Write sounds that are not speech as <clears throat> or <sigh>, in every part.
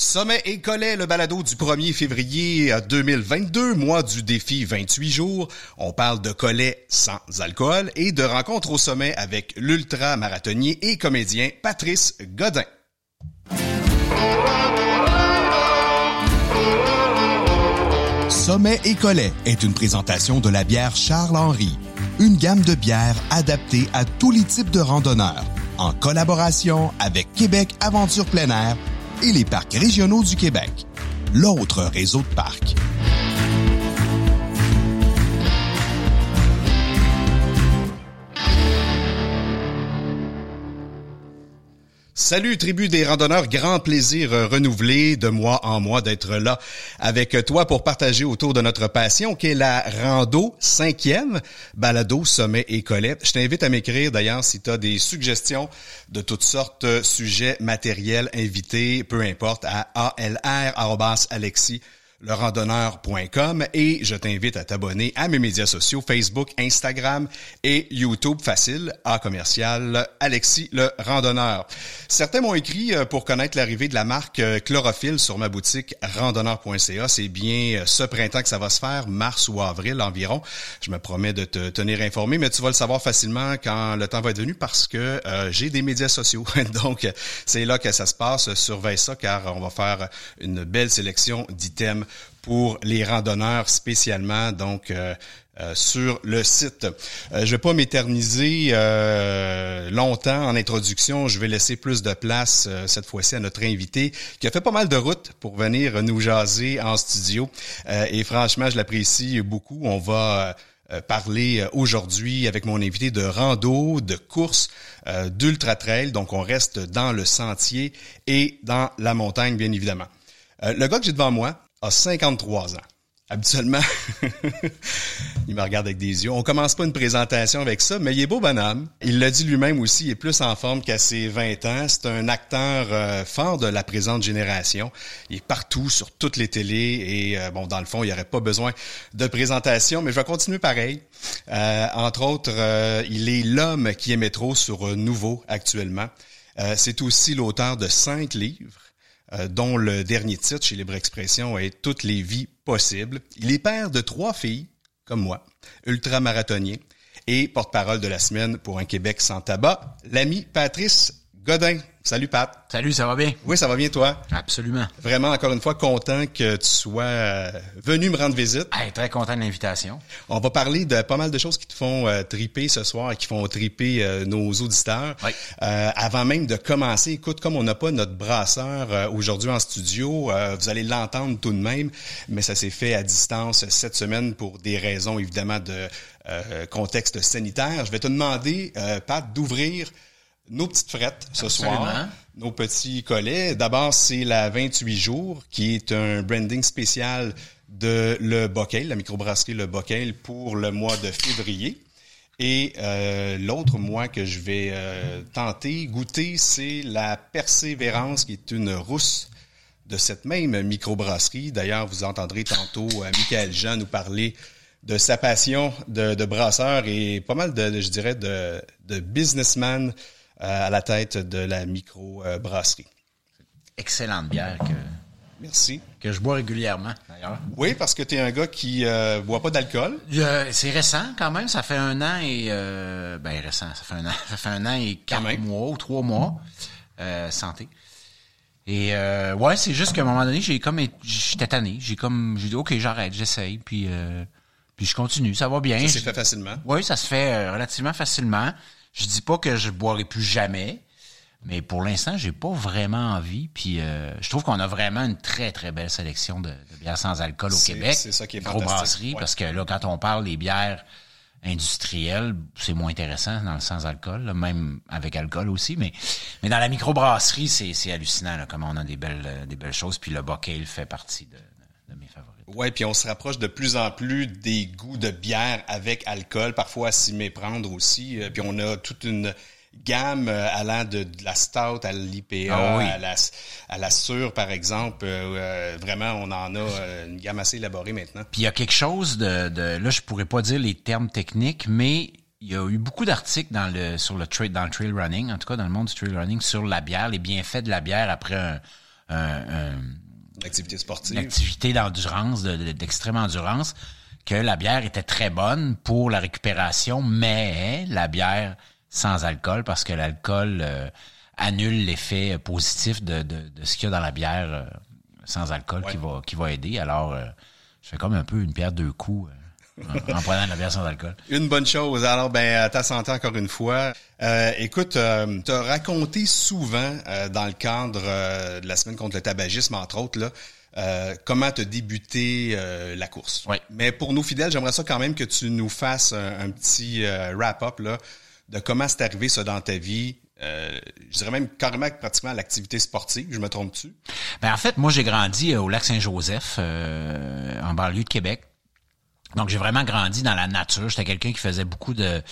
Sommet et Collet, le balado du 1er février 2022, mois du défi 28 jours. On parle de Collet sans alcool et de rencontres au sommet avec l'ultra-marathonnier et comédien Patrice Godin. Sommet et Collet est une présentation de la bière Charles-Henri, une gamme de bières adaptée à tous les types de randonneurs, en collaboration avec Québec Aventure Plein Air et les parcs régionaux du Québec, l'autre réseau de parcs. Salut tribu des randonneurs, grand plaisir renouvelé de mois en mois d'être là avec toi pour partager autour de notre passion qui est la rando cinquième, balado, sommet et colette. Je t'invite à m'écrire d'ailleurs si tu as des suggestions de toutes sortes, sujets, matériels, invités, peu importe, à alr.alexis lerandonneur.com et je t'invite à t'abonner à mes médias sociaux Facebook, Instagram et YouTube facile à commercial Alexis le randonneur. Certains m'ont écrit euh, pour connaître l'arrivée de la marque euh, Chlorophylle sur ma boutique randonneur.ca. C'est bien euh, ce printemps que ça va se faire, mars ou avril environ. Je me promets de te tenir informé, mais tu vas le savoir facilement quand le temps va être venu parce que j'ai des médias sociaux. <laughs> Donc, c'est là que ça se passe. Surveille ça car on va faire une belle sélection d'items pour les randonneurs spécialement. Donc, euh, euh, sur le site. Euh, je vais pas m'éterniser longtemps en introduction. Je vais laisser plus de place cette fois-ci à notre invité qui a fait pas mal de routes pour venir nous jaser en studio. et franchement, je l'apprécie beaucoup. On va parler aujourd'hui avec mon invité de rando, de course, d'ultra trail. Donc, on reste dans le sentier et dans la montagne, bien évidemment. le gars que j'ai devant moi, a 53 ans. Habituellement, <laughs> il me regarde avec des yeux. On commence pas une présentation avec ça, mais il est beau bonhomme. Il l'a dit lui-même aussi, il est plus en forme qu'à ses 20 ans. C'est un acteur euh, fort de la présente génération. Il est partout, sur toutes les télés, et euh, bon, dans le fond, il n'y aurait pas besoin de présentation, mais je vais continuer pareil. Euh, entre autres, il est l'homme qui est métro sur Nouveau actuellement. C'est aussi l'auteur de cinq livres. Euh, dont le dernier titre chez Libre Expression est Toutes les vies possibles. Il est père de trois filles, comme moi, ultramarathonien et porte-parole de la semaine pour un Québec sans tabac, l'ami Patrice Godin. Salut Pat. Salut, ça va bien? Oui, ça va bien toi? Absolument. Vraiment, encore une fois, content que tu sois euh, venu me rendre visite. très content de l'invitation. On va parler de pas mal de choses qui te font euh, triper ce soir et qui font triper euh, nos auditeurs. Oui. avant même de commencer, écoute, comme on n'a pas notre brasseur aujourd'hui en studio, vous allez l'entendre tout de même, mais ça s'est fait à distance cette semaine pour des raisons évidemment de contexte sanitaire. Je vais te demander, Pat, d'ouvrir nos petites frettes ce soir, nos petits collets. D'abord, c'est la 28 jours, qui est un branding spécial de Le Bockel, la microbrasserie Le Bockel, pour le mois de février. Et euh, l'autre mois que je vais euh, tenter, goûter, c'est la Persévérance, qui est une rousse de cette même microbrasserie. D'ailleurs, vous entendrez tantôt euh, Michael Jean nous parler de sa passion de, de brasseur et pas mal de, je dirais, de, de businessman à la tête de la micro-brasserie. Excellente bière que, Merci. que je bois régulièrement, d'ailleurs. Oui, parce que tu es un gars qui euh, boit pas d'alcool. Euh, c'est récent quand même, ça fait un an et euh, ben récent, ça fait un an, <laughs> ça fait un an et quatre mois ou trois mois. Euh, santé. Et euh, ouais, c'est juste qu'à un moment donné, j'ai comme j'étais tanné, j'ai comme j'ai dit OK, j'arrête, j'essaye puis puis je continue, ça va bien. Ça s'est fait facilement. Oui, ça se fait relativement facilement. Je dis pas que je boirai plus jamais, mais pour l'instant, j'ai pas vraiment envie. Puis euh, je trouve qu'on a vraiment une très très belle sélection de, bières sans alcool au Québec. C'est ça qui est fantastique. parce que là, quand on parle des bières industrielles, c'est moins intéressant dans le sans alcool, même avec alcool aussi. Mais mais dans la microbrasserie, c'est c'est hallucinant là, comment on a des belles des belles choses. Puis le Bocale fait partie de. Ouais, puis on se rapproche de plus en plus des goûts de bière avec alcool, parfois à s'y méprendre aussi. Euh, puis on a toute une gamme euh, allant de, la stout à l'IPA, ah à la à la sûre par exemple. Euh, vraiment, on en a une gamme assez élaborée maintenant. Puis il y a quelque chose de, de là, je pourrais pas dire les termes techniques, mais il y a eu beaucoup d'articles dans le sur le trail dans le trail running, en tout cas dans le monde du trail running, sur la bière, les bienfaits de la bière après un activité sportive, une activité d'endurance, d'extrême endurance, que la bière était très bonne pour la récupération, mais la bière sans alcool, parce que l'alcool annule l'effet positif de, de, de ce qu'il y a dans la bière sans alcool qui va qui va aider. Alors, je fais comme un peu une pierre deux coups en, prenant de la bière sans alcool. Une bonne chose. Alors, ben, ta santé encore une fois. Euh, écoute, euh, tu as raconté souvent euh, dans le cadre de la semaine contre le tabagisme, entre autres, là, comment tu as débuté la course. Oui. Mais pour nos fidèles, j'aimerais ça quand même que tu nous fasses un, petit wrap-up là, de comment c'est arrivé ça dans ta vie, je dirais même carrément pratiquement l'activité sportive, je me trompe-tu? Ben en fait, moi j'ai grandi au lac Saint-Joseph, en banlieue de Québec. Donc, j'ai vraiment grandi dans la nature. J'étais quelqu'un qui faisait beaucoup de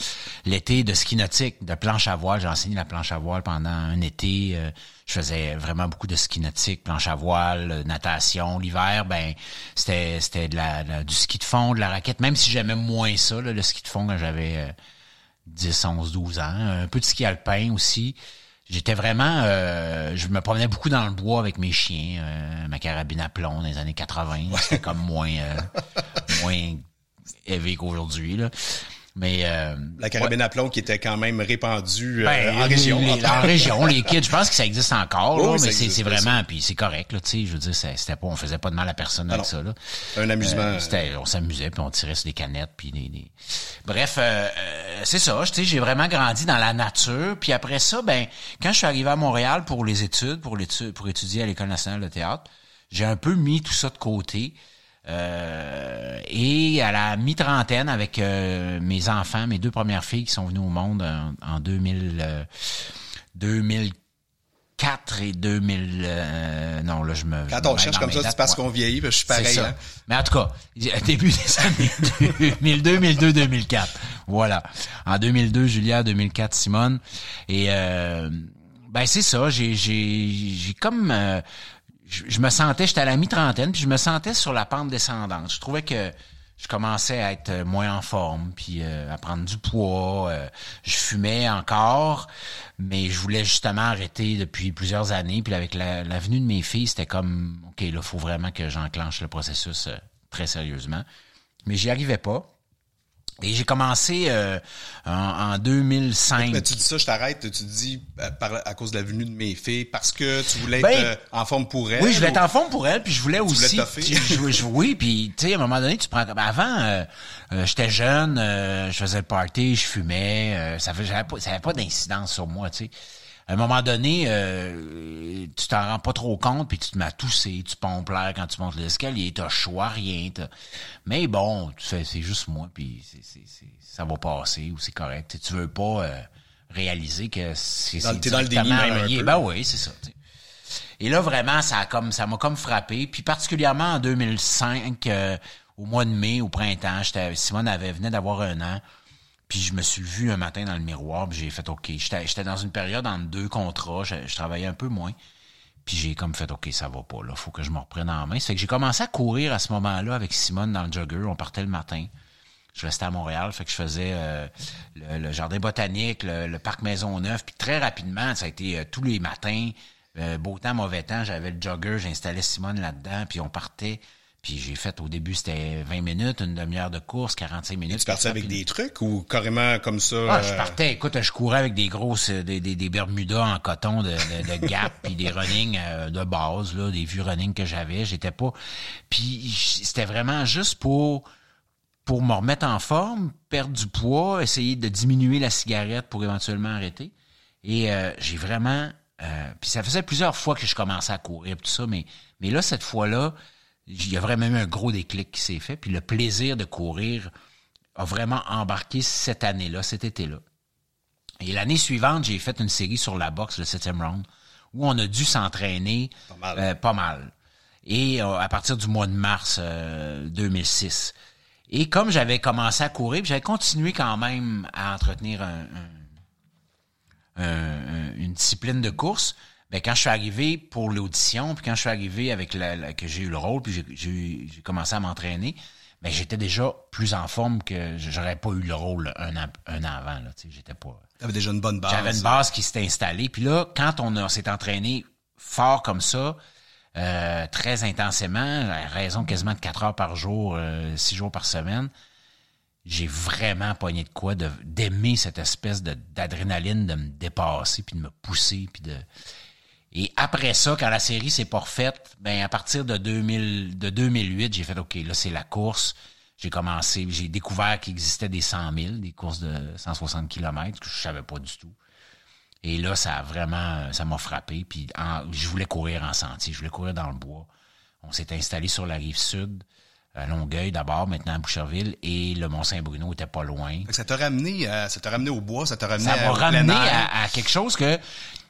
l'été de ski nautique, de planche à voile. J'ai enseigné la planche à voile pendant un été. Euh, je faisais vraiment beaucoup de ski nautique, planche à voile, euh, natation. L'hiver, ben c'était c'était de la, du ski de fond, de la raquette. Même si j'aimais moins ça, le ski de fond quand j'avais 10, 11, 12 ans. Un peu de ski alpin aussi. J'étais vraiment, euh, je me promenais beaucoup dans le bois avec mes chiens, ma carabine à plomb dans les années 80. C'était comme moins, <laughs> moins élevé qu'aujourd'hui. Là. Mais euh, la carabine à plomb qui était quand même répandue euh, ben, en région. en région, les kids, je pense que ça existe encore, mais c'est vraiment, puis c'est correct, là, tu sais, je veux dire, c'était pas, on faisait pas de mal à personne avec ça, là. Un amusement. Euh, c'était, on s'amusait, puis on tirait sur des canettes, puis des, des... bref, c'est ça, tu sais, j'ai vraiment grandi dans la nature, puis après ça, ben, quand je suis arrivé à Montréal pour les études, pour l'étude, pour étudier à l'école nationale de théâtre, j'ai un peu mis tout ça de côté. Euh, et à la mi-trentaine, avec euh, mes enfants, mes deux premières filles qui sont venues au monde en, 2000, 2004 euh, et 2000... non, là, je me... Quand on cherche comme ça, c'est parce qu'on vieillit, je suis pareil. Hein? Mais en tout cas, <laughs> début des années 2002, 2002, 2004. Voilà. En 2002, Julia, 2004, Simone. Et ben c'est ça, j'ai j'ai comme je, me sentais, j'étais à la mi-trentaine, puis je me sentais sur la pente descendante. Je trouvais que je commençais à être moins en forme, puis euh, à prendre du poids. Euh, je fumais encore, mais je voulais justement arrêter depuis plusieurs années. Puis avec la, venue de mes filles, c'était comme, OK, là, faut vraiment que j'enclenche le processus euh, très sérieusement. Mais j'y arrivais pas. Et j'ai commencé euh, en, 2005. Mais tu dis ça, je t'arrête. Tu dis euh, à cause de la venue de mes filles, parce que tu voulais être ben, euh, en forme pour elle. Oui, je voulais être en forme pour elle, puis je voulais aussi. Voulais je, oui, puis tu sais, à un moment donné, tu prends. Avant, j'étais jeune, je faisais le party, je fumais. ça faisait pas, ça avait pas d'incidence sur moi, tu sais à un moment donné, euh, tu t'en rends pas trop compte, puis tu te mets à tousser, tu pompes l'air quand tu montes l'escalier, t'as choix, rien. Mais bon, c'est juste moi, puis ça va passer ou c'est correct. tu veux pas euh, réaliser que c'est T'es dans le déni même Ben oui, c'est ça. Et là, vraiment, ça a comme ça m'a comme frappé. Puis particulièrement en 2005, euh, au mois de mai, au printemps, Simone avait venait d'avoir un an. Puis je me suis vu un matin dans le miroir, puis j'ai fait OK. J'étais dans une période entre deux contrats, je, travaillais un peu moins. Puis j'ai comme fait OK, ça va pas là, faut que je me reprenne en main. Ça fait que j'ai commencé à courir à ce moment-là avec Simone dans le jogger, on partait le matin. Je restais à Montréal, fait que je faisais euh, le, jardin botanique, le, parc Maisonneuve, puis très rapidement, ça a été euh, tous les matins, euh, beau temps, mauvais temps, j'avais le jogger, j'installais Simone là-dedans, puis on partait puis j'ai fait au début, c'était 20 minutes, une demi-heure de course, 45 minutes. Et tu partais avec des trucs ou carrément comme ça? Ah, je euh, partais, écoute, je courais avec des grosses, des, des, des Bermudas en coton de, de, Gap, <laughs> puis des running euh, de base, là, des vieux running que j'avais. J'étais pas. Puis c'était vraiment juste pour pour me remettre en forme, perdre du poids, essayer de diminuer la cigarette pour éventuellement arrêter. Et euh, j'ai vraiment. puis ça faisait plusieurs fois que je commençais à courir tout ça, mais mais là cette fois-là il y a vraiment eu un gros déclic qui s'est fait. Puis le plaisir de courir a vraiment embarqué cette année-là, cet été-là. Et l'année suivante, j'ai fait une série sur la boxe, le septième round, où on a dû s'entraîner pas mal. Euh, Et euh, à partir du mois de mars 2006. Euh, Et comme j'avais commencé à courir, j'avais continué quand même à entretenir une discipline de course, ben quand je suis arrivé pour l'audition, puis quand je suis arrivé avec la, que j'ai eu le rôle, puis j'ai commencé à m'entraîner, ben j'étais déjà plus en forme que j'aurais pas eu le rôle un an, un an avant. Là, j'étais pas. T'avais déjà une bonne base. J'avais une base qui s'était installée. Puis là, quand on, s'est entraîné fort comme ça, euh, très intensément, à raison quasiment de quatre heures par jour, euh, six jours par semaine, j'ai vraiment pogné de quoi d'aimer cette espèce de d'adrénaline de me dépasser puis de me pousser puis de et après ça quand la série s'est pas refaite ben à partir de 2000 de 2008 j'ai fait ok là c'est la course. J'ai commencé j'ai découvert qu'il existait des 100 000 des courses de 160 km que je savais pas du tout. Et là ça a vraiment ça m'a frappé. Puis je voulais courir en sentier je voulais courir dans le bois. On s'est installé sur la rive sud à Longueuil d'abord, maintenant à Boucherville, et le Mont-Saint-Bruno était pas loin. Ça t'a ramené, ça t'a ramené au bois, ça t'a ramené ça m'a ramené à, quelque chose que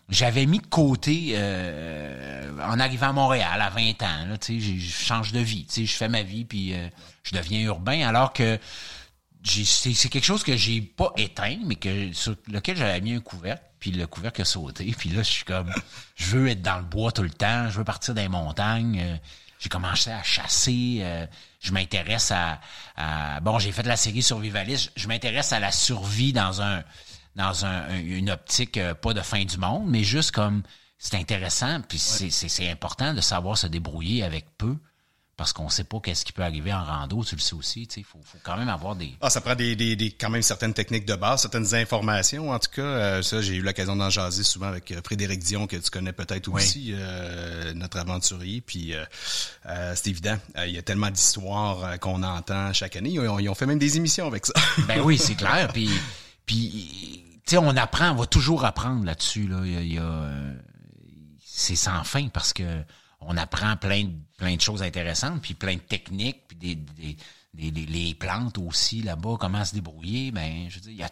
j'avais mis de côté euh, en arrivant à Montréal à 20 ans. Là, je change de vie, je fais ma vie, puis euh, je deviens urbain, alors que c'est quelque chose que j'ai pas éteint, mais que sur lequel j'avais mis un couvercle, puis le couvercle a sauté, <laughs> puis là, je suis comme, je veux être dans le bois tout le temps, je veux partir les montagnes. Euh, j'ai commencé à chasser. Euh, je m'intéresse à, bon, j'ai fait de la série survivaliste. Je, m'intéresse à la survie dans un dans un, une optique euh, pas de fin du monde, mais juste comme c'est intéressant. Puis c'est important de savoir se débrouiller avec peu parce qu'on sait pas qu'est-ce qui peut arriver en rando, tu le sais aussi, tu sais, faut, faut quand même avoir des... Ah, ça prend des, des, des, quand même certaines techniques de base, certaines informations, en tout cas, euh, ça, j'ai eu l'occasion d'en jaser souvent avec euh, Frédéric Dion, que tu connais peut-être aussi, euh, notre aventurier, puis c'est évident, il y a tellement d'histoires qu'on entend chaque année, ils ont, fait même des émissions avec ça. ben oui, c'est <laughs> clair, puis, puis tu sais, on apprend, on va toujours apprendre là-dessus, là, il y a, c'est sans fin, parce que on apprend plein de, plein de choses intéressantes, puis plein de techniques, puis des, des, des, les plantes aussi là-bas, comment se débrouiller, ben je veux dire,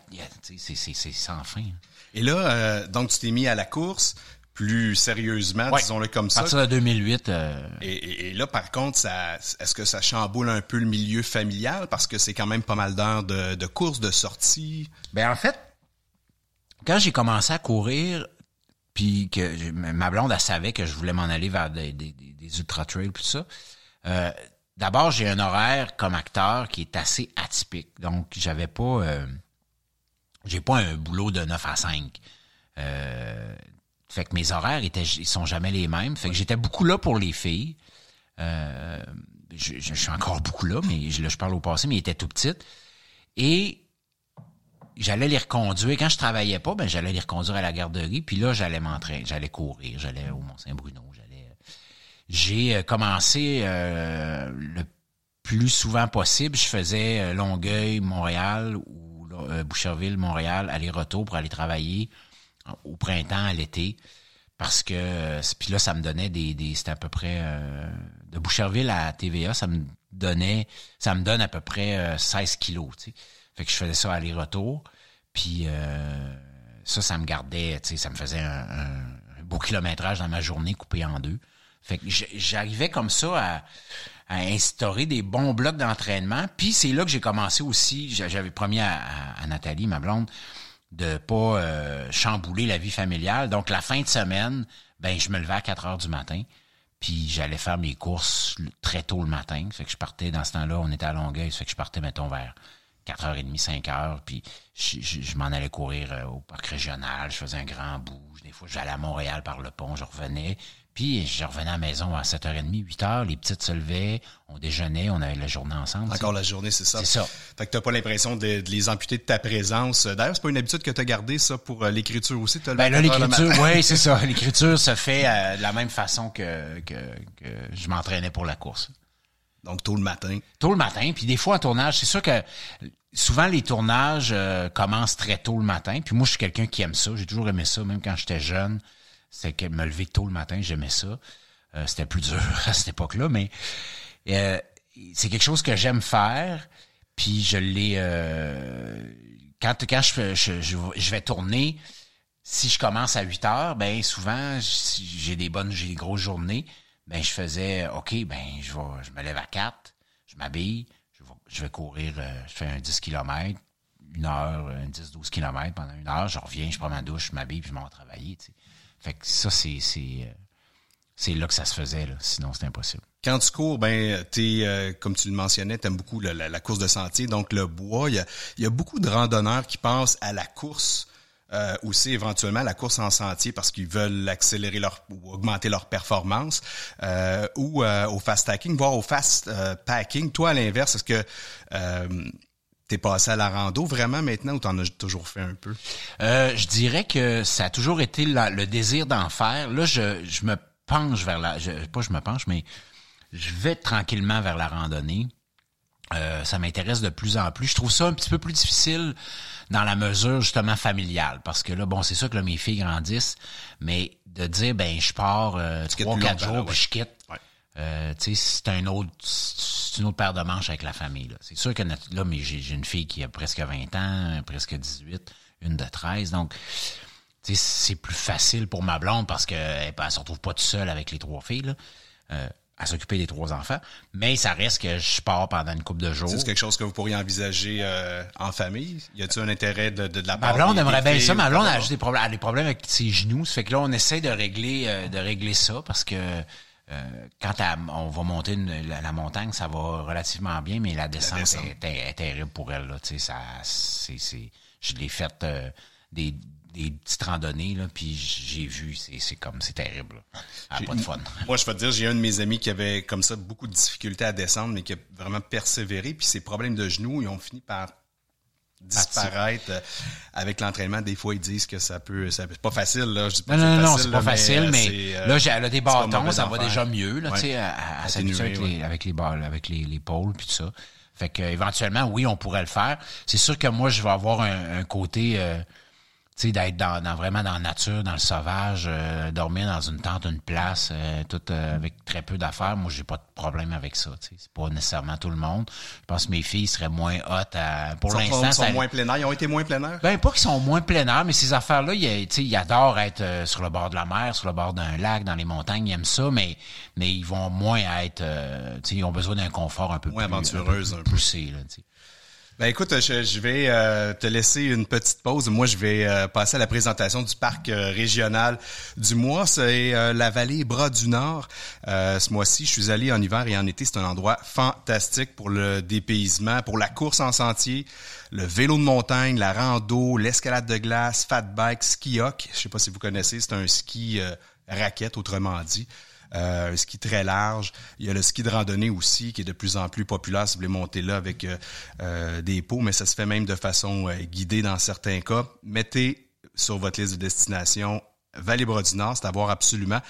c'est sans fin. Et là, euh, donc tu t'es mis à la course plus sérieusement, disons-le comme ça. À partir de 2008. Euh... Et, et, là, par contre, ça, est-ce que ça chamboule un peu le milieu familial? Parce que c'est quand même pas mal d'heures de, de course, de sortie? Ben en fait, quand j'ai commencé à courir, puis que ma blonde, elle savait que je voulais m'en aller vers des, des, ultra-trails, tout ça. Euh, D'abord, j'ai un horaire comme acteur qui est assez atypique. Donc, j'avais pas... Euh, j'ai pas un boulot de 9 à 5. Euh, fait que mes horaires étaient, ils sont jamais les mêmes. Fait que j'étais beaucoup là pour les filles. Euh, je, je, suis encore beaucoup là, mais je, je parle au passé, mais ils étaient tout petites. Et j'allais les reconduire. Quand je travaillais pas, ben j'allais les reconduire à la garderie. Puis là, j'allais m'entraîner, j'allais courir, j'allais au Mont-Saint-Bruno, j'allais. J'ai euh, commencé euh, le plus souvent possible. Je faisais euh, Longueuil, Montréal ou Boucherville, Montréal, aller-retour pour aller travailler au printemps, à l'été. Parce que puis là, ça me donnait des, des c'était à peu près de Boucherville à TVA, ça me donnait, ça me donne à peu près 16 kilos. Fait que je faisais ça aller-retour. Puis euh, ça, ça me gardait, tu sais, ça me faisait un, beau kilométrage dans ma journée coupé en deux. Fait que j'arrivais comme ça à, instaurer des bons blocs d'entraînement. Puis c'est là que j'ai commencé aussi, j'avais promis à, Nathalie, ma blonde, de pas euh, chambouler la vie familiale. Donc la fin de semaine, ben je me levais à 4 heures du matin. Puis j'allais faire mes courses très tôt le matin. Fait que je partais dans ce temps-là, on était à Longueuil, fait que je partais, mettons, vers 4h30, 5h, puis je, m'en allais courir euh, au parc régional, je faisais un grand bouge. Des fois, j'allais à Montréal par le pont, je revenais. Puis je revenais à la maison à 7h30, 8h, les petites se levaient, on déjeunait, on avait la journée ensemble. Encore la journée, c'est ça. C'est ça. Fait que t'as pas l'impression de, les amputer de ta présence. D'ailleurs, c'est pas une habitude que tu as gardée, ça, pour euh, l'écriture aussi. As ben là, l'écriture, oui, c'est <laughs> ça. L'écriture se fait euh, de la même façon que, que, que je m'entraînais pour la course. Donc tôt le matin. Tôt le matin, puis des fois en tournage, c'est sûr que souvent les tournages euh, commencent très tôt le matin. Puis moi, je suis quelqu'un qui aime ça. J'ai toujours aimé ça, même quand j'étais jeune. C'est que me lever tôt le matin, j'aimais ça. Euh, c'était plus dur <laughs> à cette époque-là, mais euh, c'est quelque chose que j'aime faire. Puis je l'ai quand quand je, je, je, vais tourner. Si je commence à 8 heures, ben souvent j'ai des bonnes, j'ai des grosses journées ben je faisais OK, ben je vais je me lève à 4, je m'habille, je vais, courir, euh, je fais un 10 km, une heure, un 10-12 km pendant une heure, je reviens, je prends ma douche, je m'habille, puis je m'en vais travailler. Tu. Fait que ça, c'est c'est euh, c'est là que ça se faisait, là. sinon c'est impossible. Quand tu cours, ben t'es euh, comme tu le mentionnais, t'aimes beaucoup la, course de sentier, donc le bois. Il y a, y a beaucoup de randonneurs qui pensent à la course euh, aussi éventuellement la course en sentier parce qu'ils veulent accélérer leur ou augmenter leur performance euh, ou euh, au fast packing, voire au fast packing. Toi, à l'inverse, est-ce que T'es passé à la rando vraiment maintenant ou t'en as toujours fait un peu? je dirais que ça a toujours été le désir d'en faire. Là, je, je me penche vers la... Je, pas je me penche, mais je vais tranquillement vers la randonnée. Euh, ça m'intéresse de plus en plus. Je trouve ça un petit peu plus difficile dans la mesure justement familiale, parce que là, bon, c'est sûr que là, mes filles grandissent, mais de dire ben je pars euh, trois quatre jours puis je quitte, euh, tu sais, c'est un autre, c'est une autre paire de manches avec la famille. C'est sûr que là, mais j'ai une fille qui a presque 20 ans, presque 18, une de 13, donc c'est plus facile pour ma blonde parce qu'elle ne se retrouve pas toute seule avec les trois filles. Là. Euh, à s'occuper des trois enfants, mais ça reste que je pars pendant une couple de jours. C'est quelque chose que vous pourriez envisager euh, en famille? Y a-t-il un intérêt de, de, la part Ma blonde aimerait bien ça. Ma blonde a des problèmes, a des problèmes avec ses genoux. Ça fait que là, on essaie de régler, euh, de régler ça parce que euh, quand on va monter la, montagne, ça va relativement bien, mais la descente, Est, terrible pour elle. Là. Ça, c'est, c'est, je l'ai faite des des petites randonnées, là, puis j'ai vu, c'est comme, c'est terrible. Ah, pas de fun. <laughs> Moi, je peux te dire, j'ai un de mes amis qui avait comme ça beaucoup de difficultés à descendre, mais qui a vraiment persévéré, puis ses problèmes de genoux, ils ont fini par disparaître euh, avec l'entraînement. Des fois, ils disent que ça peut, c'est pas facile, là. Je dis pas non, non, non, c'est pas facile, mais, euh, là, elle a des bâtons, ça va déjà mieux, là, tu sais, à, s'habituer avec, les, avec les balles, avec les, les pôles, puis tout ça. Fait que, éventuellement, oui, on pourrait le faire. C'est sûr que moi, je vais avoir un, côté, euh, sais, d'être dans, vraiment dans la nature, dans le sauvage, euh, dormir dans une tente, une place, euh, tout euh, avec très peu d'affaires, moi j'ai pas de problème avec ça. C'est pas nécessairement tout le monde. Je pense que mes filles seraient moins hot à, pour l'instant. Ils sont moins plein air. Ils ont été moins plein air? Ben pas qu'ils sont moins plein air, mais ces affaires-là, ils, ils adorent être sur le bord de la mer, sur le bord d'un lac, dans les montagnes, ils aiment ça, mais mais ils vont moins être, ils ont besoin d'un confort un peu moins plus aventureuse, un peu, poussé là. Ben écoute, je, vais euh, te laisser une petite pause. Moi, je vais euh, passer à la présentation du parc euh, régional du mois. C'est la vallée Bras du Nord. ce mois-ci, je suis allé en hiver et en été. C'est un endroit fantastique pour le dépaysement, pour la course en sentier, le vélo de montagne, la rando, l'escalade de glace, fat bike, ski hoc. Je sais pas si vous connaissez, c'est un ski raquette, autrement dit euh, un ski très large. Il y a le ski de randonnée aussi qui est de plus en plus populaire si vous voulez monter là avec euh, euh, des pots, mais ça se fait même de façon guidée dans certains cas. Mettez sur votre liste de destination Vallée-Bras du Nord, c'est à voir absolument.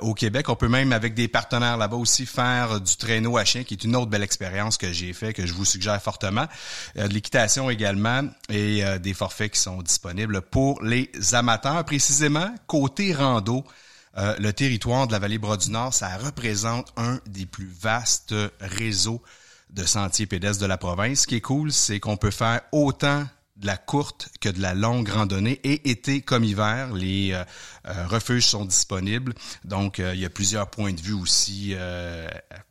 au Québec, on peut même, avec des partenaires là-bas aussi, faire du traîneau à chien, qui est une autre belle expérience que j'ai fait, que je vous suggère fortement. de l'équitation également et des forfaits qui sont disponibles pour les amateurs. Précisément, côté rando, euh, le territoire de la vallée Bras du Nord, ça représente un des plus vastes réseaux de sentiers pédestres de la province. Ce qui est cool, c'est qu'on peut faire autant de la courte que de la longue randonnée et été comme hiver, les euh, euh, refuges sont disponibles. Donc, il y a plusieurs points de vue aussi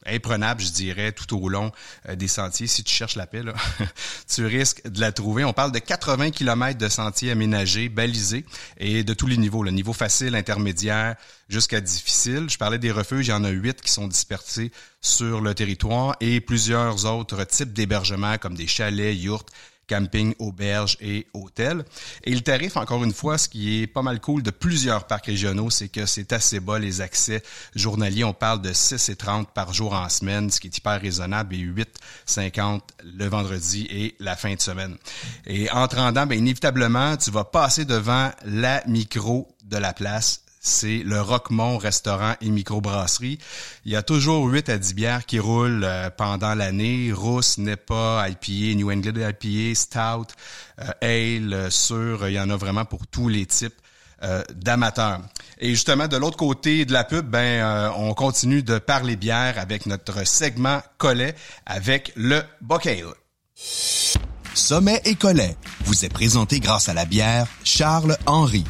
imprenables, je dirais, tout au long des sentiers. Si tu cherches la paix, <laughs> tu risques de la trouver. On parle de 80 km de sentiers aménagés, balisés et de tous les niveaux, le niveau facile, intermédiaire, jusqu'à difficile. Je parlais des refuges, il y en a huit qui sont dispersés sur le territoire et plusieurs autres types d'hébergements comme des chalets, yurts, camping, auberges et hôtels. Et le tarif, encore une fois, ce qui est pas mal cool de plusieurs parcs régionaux, c'est que c'est assez bas les accès journaliers. On parle de 6 et 30 par jour en semaine, ce qui est hyper raisonnable, et 8,50 le vendredi et la fin de semaine. Et en te rendant, bien, inévitablement, tu vas passer devant la micro de la place c'est le Roquemont Restaurant et Microbrasserie. Il y a toujours 8 à 10 bières qui roulent euh, pendant l'année. Rousse, Nepa, IPA, New England IPA, Stout, euh, Ale, euh, Sur. Il y en a vraiment pour tous les types d'amateurs. Et justement, de l'autre côté de la pub, ben, on continue de parler bière avec notre segment Collet avec le Bocale. Sommet et Collet vous est présenté grâce à la bière Charles Henry.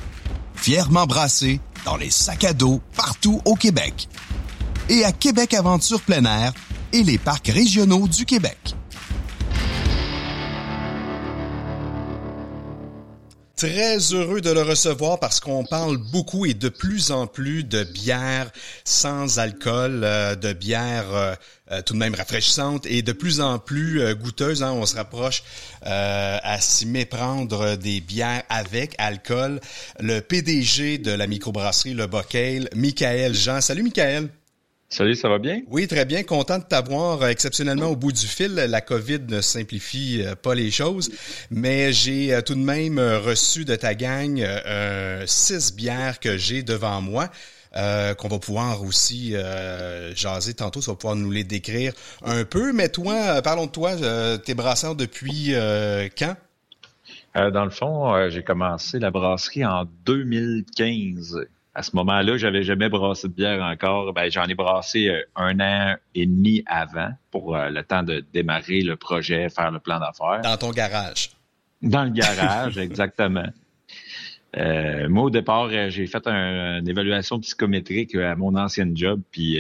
Fièrement brassé dans les sacs à dos partout au Québec. Et à Québec Aventure plein air et les parcs régionaux du Québec. Très heureux de le recevoir parce qu'on parle beaucoup et de plus en plus de bières sans alcool, euh, de bières euh, euh, tout de même rafraîchissantes et de plus en plus goûteuses. Hein. On se rapproche à s'y méprendre des bières avec alcool. Le PDG de la microbrasserie Le Bocale, Michael Jean. Salut Michael. Salut, ça va bien? Oui, très bien. Content de t'avoir euh, exceptionnellement au bout du fil. La COVID ne simplifie euh, pas les choses, mais j'ai euh, tout de même reçu de ta gang six bières que j'ai devant moi. Qu'on va pouvoir aussi jaser tantôt, ça va pouvoir nous les décrire un peu. Mais toi, parlons de toi, t'es brasseur depuis quand? dans le fond, j'ai commencé la brasserie en 2015 à ce moment-là, j'avais jamais brassé de bière encore. Ben, j'en ai brassé euh, un an et demi avant pour euh, le temps de démarrer le projet, faire le plan d'affaires. Dans ton garage. Dans le garage, <laughs> exactement. Euh, moi, au départ, j'ai fait une évaluation psychométrique à mon ancien job, puis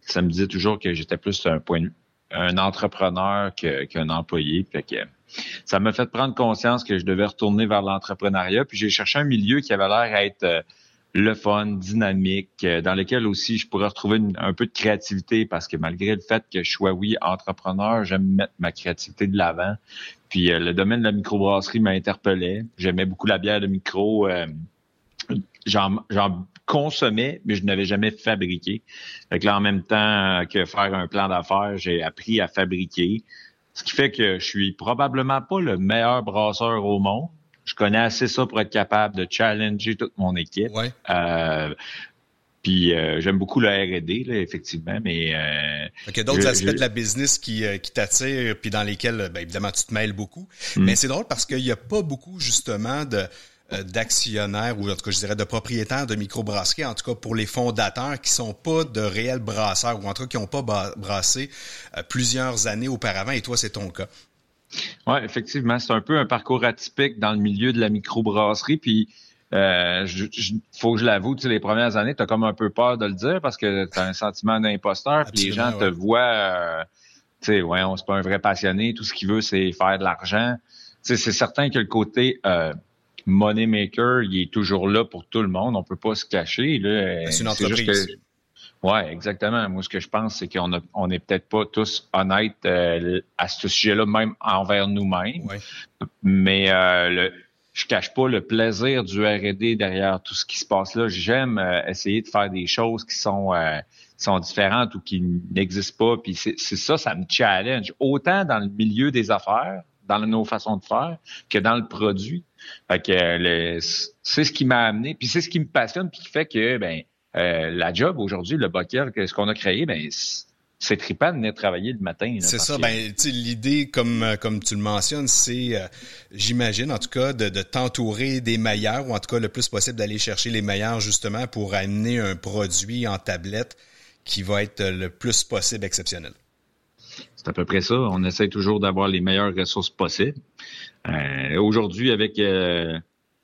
ça me disait toujours que j'étais plus un point un entrepreneur qu'un employé. Fait ça m'a fait prendre conscience que je devais retourner vers l'entrepreneuriat. Puis j'ai cherché un milieu qui avait l'air à être le fun, dynamique, euh, dans lequel aussi je pourrais retrouver un peu de créativité parce que malgré le fait que je sois, oui, entrepreneur, j'aime mettre ma créativité de l'avant. Puis euh, le domaine de la microbrasserie m'interpellait. J'aimais beaucoup la bière de micro. Euh, j'en consommais, mais je n'avais jamais fabriqué. Fait que là, en même temps que faire un plan d'affaires, j'ai appris à fabriquer. Ce qui fait que je suis probablement pas le meilleur brasseur au monde, je connais assez ça pour être capable de challenger toute mon équipe. Ouais. Euh, puis euh, j'aime beaucoup le R&D, là, effectivement, mais... Euh, il y a d'autres aspects de la business qui, euh, qui t'attirent, puis dans lesquels, ben, évidemment, tu te mêles beaucoup. Hmm. Mais c'est drôle parce qu'il n'y a pas beaucoup, justement, de d'actionnaires ou en tout cas je dirais de propriétaires de microbrasseries, en tout cas pour les fondateurs qui sont pas de réels brasseurs ou en tout cas qui n'ont pas brassé plusieurs années auparavant et toi c'est ton cas. Oui, effectivement, c'est un peu un parcours atypique dans le milieu de la microbrasserie. Puis, euh, faut que je l'avoue, tu sais, les premières années, tu as comme un peu peur de le dire parce que tu as un sentiment d'imposteur. Puis les gens te voient, euh, tu sais, ouais, on c'est pas un vrai passionné. Tout ce qu'il veut, c'est faire de l'argent. Tu sais, c'est certain que le côté euh, money maker, il est toujours là pour tout le monde. On peut pas se cacher. Là. C'est une entreprise. Oui, exactement. Moi, ce que je pense, c'est qu'on on n'est peut-être pas tous honnêtes euh, à ce sujet-là, même envers nous-mêmes. Mais euh, le, je cache pas le plaisir du R&D derrière tout ce qui se passe là. J'aime euh, essayer de faire des choses qui sont euh, sont différentes ou qui n'existent pas. Puis c'est ça, ça me challenge autant dans le milieu des affaires, dans nos façons de faire, que dans le produit. Fait que c'est ce qui m'a amené, puis c'est ce qui me passionne, puis qui fait que ben euh, la job aujourd'hui, le Bockel, ce qu'on a créé, ben c'est trippant de venir travailler le matin. C'est ça. Ben, l'idée, comme euh, comme tu le mentionnes, c'est, euh, j'imagine en tout cas, de, de t'entourer des meilleurs ou en tout cas le plus possible d'aller chercher les meilleurs justement pour amener un produit en tablette qui va être le plus possible exceptionnel. C'est à peu près ça. On essaie toujours d'avoir les meilleures ressources possibles. aujourd'hui, avec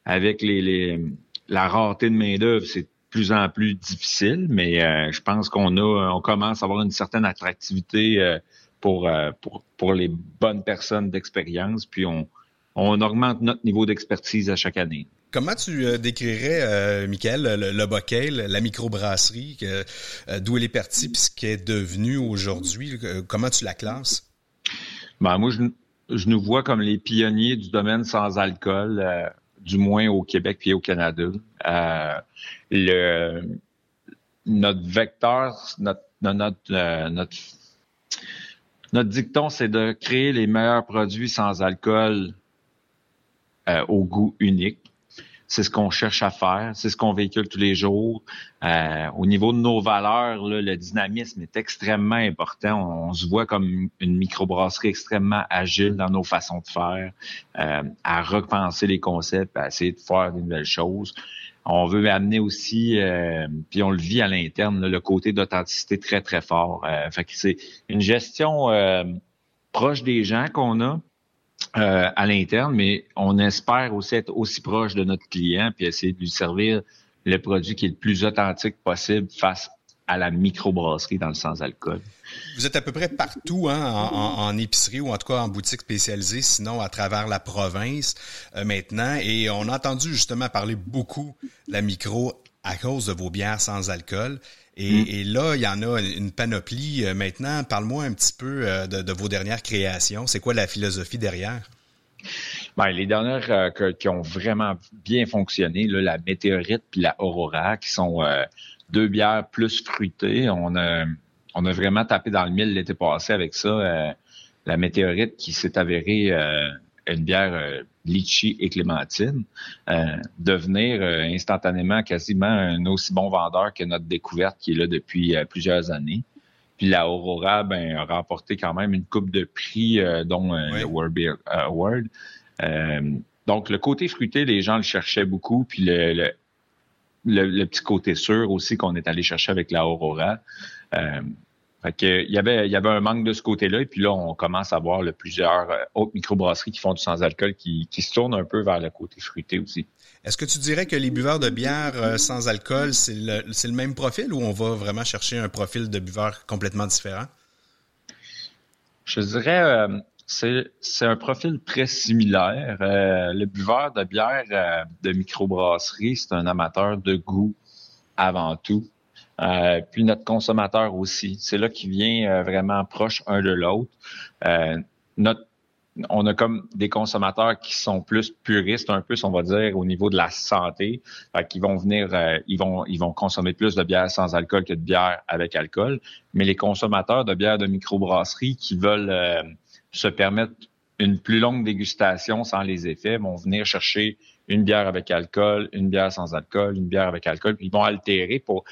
avec les, les, la rareté de main d'œuvre, c'est plus en plus difficile, mais euh, je pense qu'on a, on commence à avoir une certaine attractivité euh, pour, euh, pour, pour les bonnes personnes d'expérience, puis on, on augmente notre niveau d'expertise à chaque année. Comment tu décrirais, euh, Michael, le, le la microbrasserie, d'où elle est partie, puis ce qu'elle est devenu aujourd'hui? Comment tu la classes? Ben, moi, je, je nous vois comme les pionniers du domaine sans alcool du moins au Québec puis au Canada. Euh, le, notre vecteur, notre, notre, euh, notre, notre dicton, c'est de créer les meilleurs produits sans alcool euh, au goût unique. C'est ce qu'on cherche à faire, c'est ce qu'on véhicule tous les jours. Euh, au niveau de nos valeurs, le dynamisme est extrêmement important. On, se voit comme une microbrasserie extrêmement agile dans nos façons de faire, euh, à repenser les concepts, à essayer de faire de nouvelles choses. On veut amener aussi, euh, puis on le vit à l'interne, le côté d'authenticité très, très fort. fait que c'est une gestion proche des gens qu'on a, euh, à l'interne, mais on espère aussi être aussi proche de notre client puis essayer de lui servir le produit qui est le plus authentique possible face à la microbrasserie dans le sans-alcool. Vous êtes à peu près partout hein, en, épicerie ou en tout cas en boutique spécialisée, sinon à travers la province euh, maintenant. Et on a entendu justement parler beaucoup de la micro à cause de vos bières sans alcool. Et, mm. là, il y en a une panoplie. Euh, maintenant, parle-moi un petit peu euh, de, vos dernières créations. C'est quoi la philosophie derrière? Ben, les dernières qui ont vraiment bien fonctionné, la Météorite puis la Aurora, qui sont deux bières plus fruitées. On a on a vraiment tapé dans le mille l'été passé avec ça. Euh, la météorite qui s'est avérée euh, une bière euh, litchi et clémentine, devenir instantanément quasiment un aussi bon vendeur que notre découverte qui est là depuis plusieurs années. Puis la Aurora ben, a remporté quand même une coupe de prix, dont le World Beer Award. donc le côté fruité, les gens le cherchaient beaucoup. Puis le, le petit côté sûr aussi qu'on est allé chercher avec la Aurora. Euh, fait que, il, y avait, il y avait un manque de ce côté-là, et puis là, on commence à voir le, plusieurs euh, autres microbrasseries qui font du sans-alcool qui, qui se tournent un peu vers le côté fruité aussi. Est-ce que tu dirais que les buveurs de bière euh, sans alcool, c'est le, même profil ou on va vraiment chercher un profil de buveur complètement différent? Je dirais, euh, c'est, c'est un profil très similaire. le buveur de bière de microbrasserie, c'est un amateur de goût avant tout. Euh, puis notre consommateur aussi. C'est là qui vient euh, vraiment proche un de l'autre. Euh, notre on a comme des consommateurs qui sont plus puristes, un peu, on va dire, au niveau de la santé, qui vont venir, ils vont, ils vont consommer plus de bière sans alcool que de bière avec alcool. Mais les consommateurs de bière de microbrasserie qui veulent se permettre une plus longue dégustation sans les effets vont venir chercher une bière avec alcool, une bière sans alcool, une bière avec alcool, puis ils vont altérer pour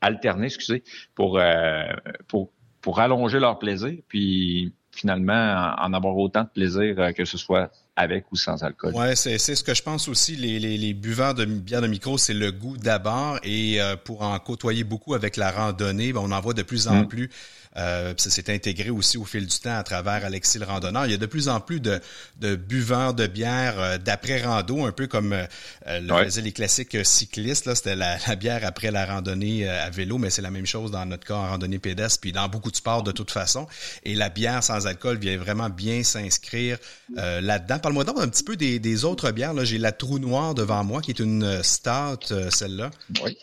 alterner, excusez, pour, euh, pour, pour allonger leur plaisir, puis finalement en avoir autant de plaisir euh, que ce soit avec ou sans alcool. Ouais, c'est ce que je pense aussi. Les, les, les buveurs de bière de micro, c'est le goût d'abord. Et euh, pour en côtoyer beaucoup avec la randonnée, ben, on en voit de plus en mm. plus euh, ça s'est intégré aussi au fil du temps à travers Alexis le randonneur. Il y a de plus en plus de, de buveurs de bière euh, d'après-rando, un peu comme euh, le faisaient les classiques cyclistes. Là, c'était la, bière après la randonnée à vélo, mais c'est la même chose dans notre cas en randonnée pédestre, puis dans beaucoup de sports de toute façon. Et la bière sans alcool vient vraiment bien s'inscrire là-dedans. Parle-moi donc un petit peu des, des autres bières. J'ai la Trou Noire devant moi, qui est une stout, celle-là. Oui.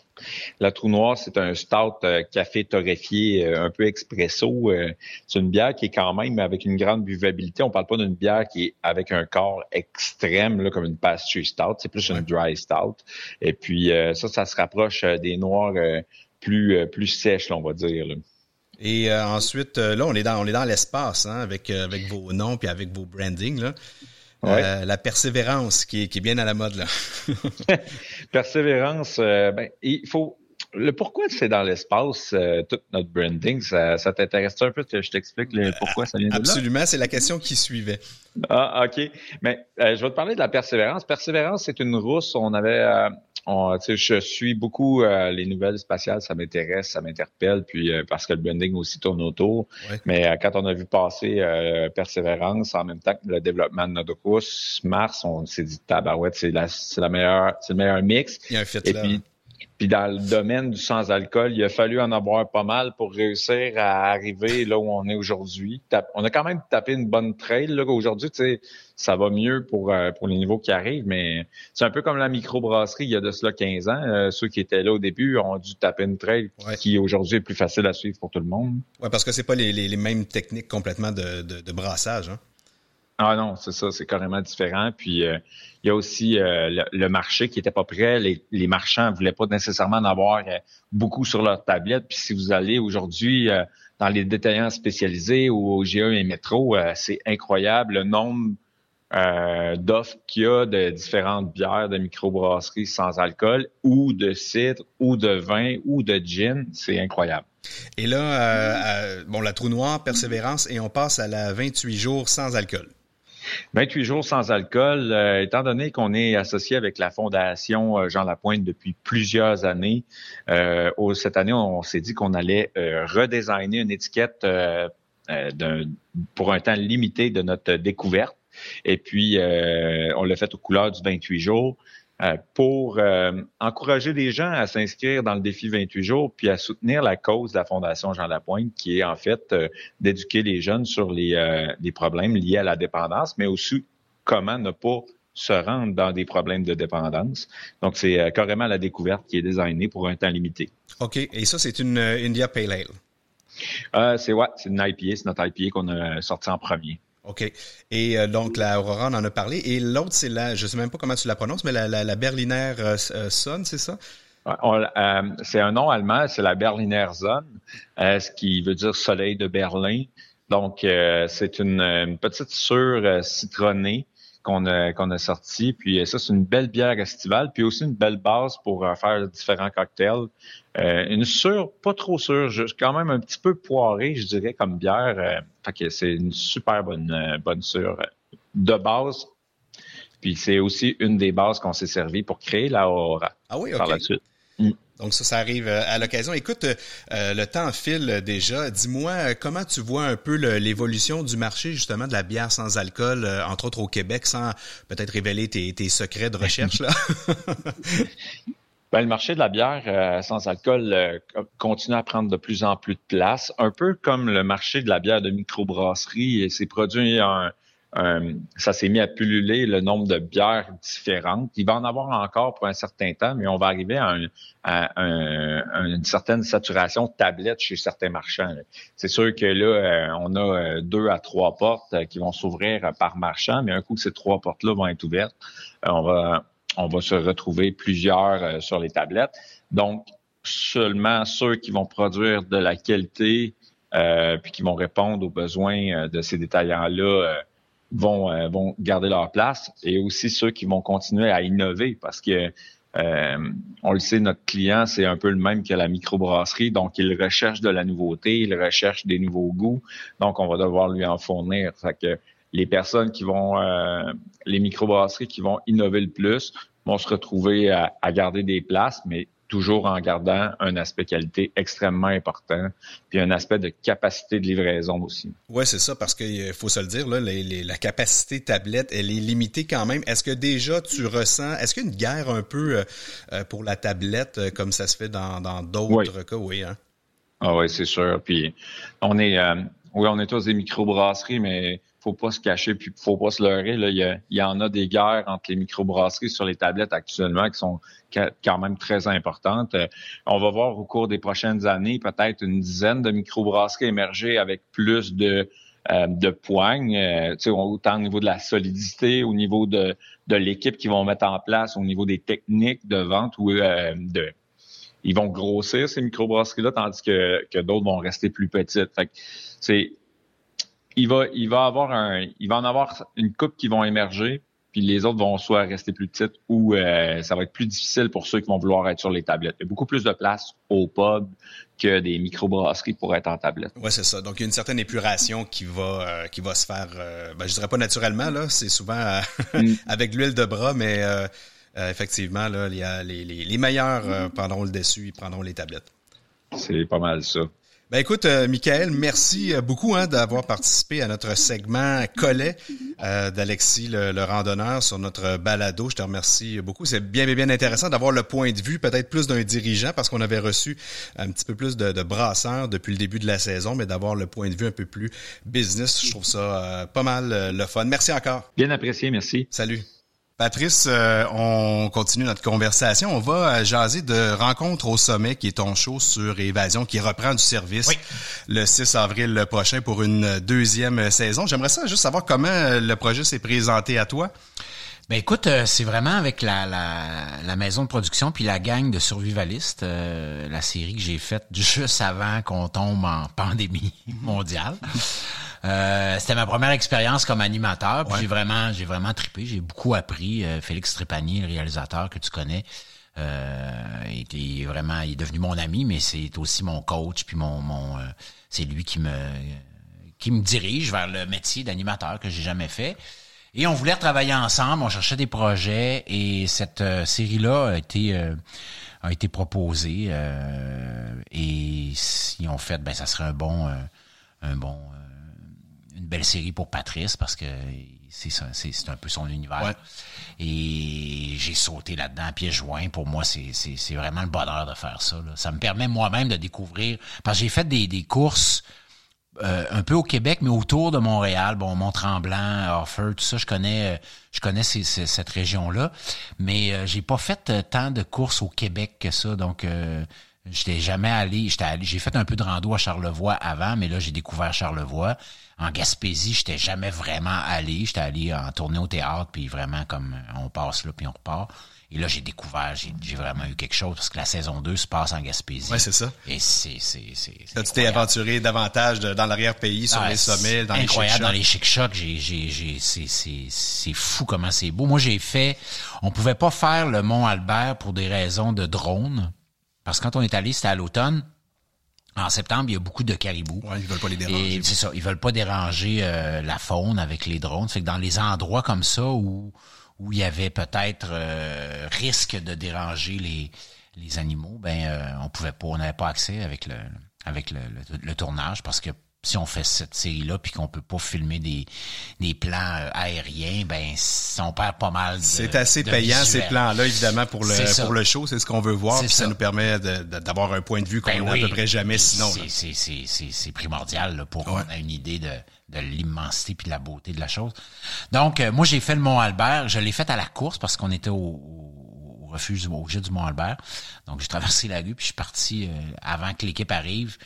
La Trou Noire, c'est un stout euh, café torréfié euh, un peu expresso. Euh, c'est une bière qui est quand même avec une grande buvabilité. On parle pas d'une bière qui est avec un corps extrême, là, comme une pastry stout. C'est plus une dry stout. Et puis ça, ça se rapproche des noirs plus plus sèches, on va dire. Et ensuite, là, on est dans on est dans l'espace, hein, avec avec vos noms puis avec vos brandings là. Euh, la persévérance qui est, qui est, bien à la mode là. <laughs> <laughs> persévérance, euh, ben, il faut. Le pourquoi c'est dans l'espace, euh, tout notre branding, ça, ça t'intéresse un peu que je t'explique le pourquoi ça vient de Absolument, c'est la question qui suivait. Ah, ok. Mais je vais te parler de la persévérance. Persévérance, c'est une rousse. On avait je suis beaucoup euh, les nouvelles spatiales, ça m'intéresse, ça m'interpelle, puis euh, parce que le branding aussi tourne autour. Mais euh, quand on a vu passer Persévérance en même temps que le développement de notre course, Mars, on s'est dit tabarouette, c'est la, c'est la meilleure, c'est le meilleur mix. Il y a un fit Et Puis, puis dans le domaine du sans-alcool, il a fallu en avoir pas mal pour réussir à arriver là où on est aujourd'hui. On a quand même tapé une bonne trail là aujourd'hui. Tu sais, ça va mieux pour euh, pour les niveaux qui arrivent, mais c'est un peu comme la microbrasserie il y a de cela 15 ans. Euh, ceux qui étaient là au début ont dû taper une trail qui aujourd'hui est plus facile à suivre pour tout le monde. Ouais, parce que c'est pas les, les, mêmes techniques complètement de, de, de brassage. Hein? Ah non, c'est ça, c'est carrément différent. Puis euh, il y a aussi euh, le, marché qui était pas prêt. Les, marchands voulaient pas nécessairement en avoir euh, beaucoup sur leur tablette. Puis si vous allez aujourd'hui dans les détaillants spécialisés ou au GE et Métro, c'est incroyable le nombre d'offres qu'il y a de différentes bières de microbrasseries sans alcool ou de cidre ou de vin ou de gin. C'est incroyable. Et là, bon, la trou noire, persévérance, et on passe à la 28 jours sans alcool. 28 jours sans alcool, euh, étant donné qu'on est associé avec la Fondation euh, Jean Lapointe depuis plusieurs années, euh, cette année, on s'est dit qu'on allait redesigner une étiquette pour un temps limité de notre découverte. Et puis, on l'a fait aux couleurs du 28 jours. Euh, pour euh, encourager les gens à s'inscrire dans le défi 28 jours, puis à soutenir la cause de la Fondation Jean Lapointe, qui est en fait d'éduquer les jeunes sur les, les problèmes liés à la dépendance, mais aussi comment ne pas se rendre dans des problèmes de dépendance. Donc, c'est carrément la découverte qui est designée pour un temps limité. OK. Et ça, c'est une India Pale Ale. Euh, c'est ouais, c'est une IPA, c'est notre IPA qu'on a sorti en premier. OK. Et euh, donc, la Aurora, on en a parlé. Et l'autre, c'est la, je sais même pas comment tu la prononces, mais la, Berliner euh, Sonne, c'est ça? c'est un nom allemand, c'est la Berliner Sonne, ce qui veut dire soleil de Berlin. Donc, c'est une, une, petite sûre citronnée qu'on a, qu'on a sorti. Puis euh, ça, c'est une belle bière estivale, puis aussi une belle base pour euh, faire différents cocktails. Euh, une sûre, pas trop sûre, quand même un petit peu poirée, je dirais, comme bière. fait que c'est une super bonne, bonne sûre de base. Puis c'est aussi une des bases qu'on s'est servi pour créer la Aura. Ah oui. Par la suite. Mm. Donc ça, ça arrive euh, à l'occasion. Écoute, euh, le temps file déjà. Dis-moi euh, comment tu vois un peu l'évolution du marché justement de la bière sans alcool, entre autres au Québec, sans peut-être révéler tes, secrets de recherche là? <laughs> Ben, le marché de la bière sans alcool continue à prendre de plus en plus de place, un peu comme le marché de la bière de microbrasserie et ses produits un, euh, ça s'est mis à pulluler le nombre de bières différentes. Il va en avoir encore pour un certain temps, mais on va arriver à, une certaine saturation de tablettes chez certains marchands. C'est sûr que là, euh, on a euh, deux à trois portes qui vont s'ouvrir par marchand, mais un coup ces trois portes-là vont être ouvertes, on va on va se retrouver plusieurs sur les tablettes. Donc, seulement ceux qui vont produire de la qualité puis qui vont répondre aux besoins de ces détaillants-là vont, euh, vont garder leur place et aussi ceux qui vont continuer à innover parce que euh, on le sait, notre client, c'est un peu le même que la microbrasserie, donc il recherche de la nouveauté, il recherche des nouveaux goûts, donc on va devoir lui en fournir. Fait que les personnes qui vont, euh, les microbrasseries qui vont innover le plus vont se retrouver à, à garder des places, mais toujours en gardant un aspect qualité extrêmement important, puis un aspect de capacité de livraison aussi. Oui, c'est ça, parce qu'il faut se le dire, là, la capacité tablette, elle est limitée quand même. Est-ce que déjà tu ressens, est-ce qu'il y a une guerre un peu euh, euh, pour la tablette, euh, comme ça se fait dans d'autres cas? Oui, hein? Ah oui, c'est sûr. Puis on est, oui, on est tous des microbrasseries, mais faut pas se cacher puis faut pas se leurrer. Il, y en a des guerres entre les microbrasseries sur les tablettes actuellement qui sont quand même très importantes. Euh, on va voir au cours des prochaines années peut-être une dizaine de microbrasseries émerger avec plus de euh, poignes, euh, autant au niveau de la solidité, au niveau de, de l'équipe qu'ils vont mettre en place, au niveau des techniques de vente ou euh, de ils vont grossir ces microbrasseries-là, tandis que, que d'autres vont rester plus petites. Fait c'est il va, il va avoir un, il va en avoir une coupe qui vont émerger, puis les autres vont soit rester plus petites ou euh, ça va être plus difficile pour ceux qui vont vouloir être sur les tablettes. Il y a beaucoup plus de place au pub que des microbrasseries pour être en tablette. Ouais, c'est ça. Donc il y a une certaine épuration qui va euh, qui va se faire euh, ben, je dirais pas naturellement là, c'est souvent mm. <laughs> avec l'huile de bras mais effectivement là, il y a les, les, les meilleurs prendront le dessus, ils prendront les tablettes. C'est pas mal ça. Ben écoute, euh, Michael, merci euh, beaucoup hein, d'avoir participé à notre segment collet euh, d'Alexis, le, randonneur, sur notre balado. Je te remercie beaucoup. C'est bien, bien, bien intéressant d'avoir le point de vue, peut-être plus d'un dirigeant, parce qu'on avait reçu un petit peu plus de, de brasseurs depuis le début de la saison, mais d'avoir le point de vue un peu plus business, je trouve ça euh, pas mal le fun. Merci encore. Bien apprécié, merci. Salut. Patrice, euh, on continue notre conversation. On va euh, jaser de Rencontre au sommet, qui est ton show sur Évasion, qui reprend du service le 6 avril prochain pour une deuxième saison. J'aimerais ça juste savoir comment euh, le projet s'est présenté à toi. Ben écoute, c'est vraiment avec la, la, maison de production puis la gang de survivalistes, la série que j'ai faite juste avant qu'on tombe en <laughs> pandémie mondiale. Euh, c'était ma première expérience comme animateur. Puis j'ai vraiment, j'ai vraiment trippé. J'ai beaucoup appris. Euh, Félix Trépanier, le réalisateur que tu connais, euh, était vraiment, il est devenu mon ami, mais c'est aussi mon coach. Puis mon, mon, euh, c'est lui qui me, qui me dirige vers le métier d'animateur que j'ai jamais fait. Et on voulait travailler ensemble. On cherchait des projets et cette série-là a été a été proposée et si on fait, ben ça serait un bon un bon une belle série pour Patrice parce que c'est c'est un peu son univers. Et j'ai sauté là-dedans à pieds joints. Pour moi, c'est vraiment le bonheur de faire ça. Ça me permet moi-même de découvrir. Parce que j'ai fait des, des courses euh, un peu au Québec, mais autour de Montréal, bon, Mont-Tremblant, Offer, tout ça, je connais, euh, je connais cette région-là, mais euh, j'ai pas fait tant de courses au Québec que ça, donc euh, j'étais jamais allé, j'ai fait un peu de rando à Charlevoix avant, mais là j'ai découvert Charlevoix. En Gaspésie, j'étais jamais vraiment allé, j'étais allé en tournée au théâtre, puis vraiment comme on passe là, puis on repart. Et là, j'ai découvert, j'ai vraiment eu quelque chose parce que la saison 2 se passe en Gaspésie. Oui, c'est ça. Et c'est. c'est, c'est Là, tu t'es aventuré davantage dans l'arrière-pays, sur ah, les sommets, dans les chic dans les chic-chocs. C'est fou comment c'est beau. Moi, j'ai fait. On pouvait pas faire le Mont Albert pour des raisons de drone. Parce que quand on est allé, c'était à l'automne. En septembre, il y a beaucoup de caribous. Ouais, ils veulent pas les déranger. c'est ça, ils veulent pas déranger euh, la faune avec les drones. Fait que dans les endroits comme ça où où il y avait peut-être euh, risque de déranger les, les animaux, ben euh, on pouvait pas, on n'avait pas accès avec le avec le, le, tournage parce que si on fait cette série-là puis qu'on peut pas filmer des, des plans euh, aériens, ben on perd pas mal. C'est assez payant ces plans-là évidemment pour le pour le show, c'est ce qu'on veut voir puis ça. nous permet d'avoir un point de vue qu'on ben n'a à peu près jamais sinon. C'est primordial là, pour qu'on ait une idée de de l'immensité puis de la beauté de la chose. Donc, euh, moi, j'ai fait le Mont-Albert. Je l'ai fait à la course parce qu'on était au, au, refuge, au jet du Mont-Albert. Donc, j'ai traversé la rue puis je suis parti euh, avant que l'équipe arrive.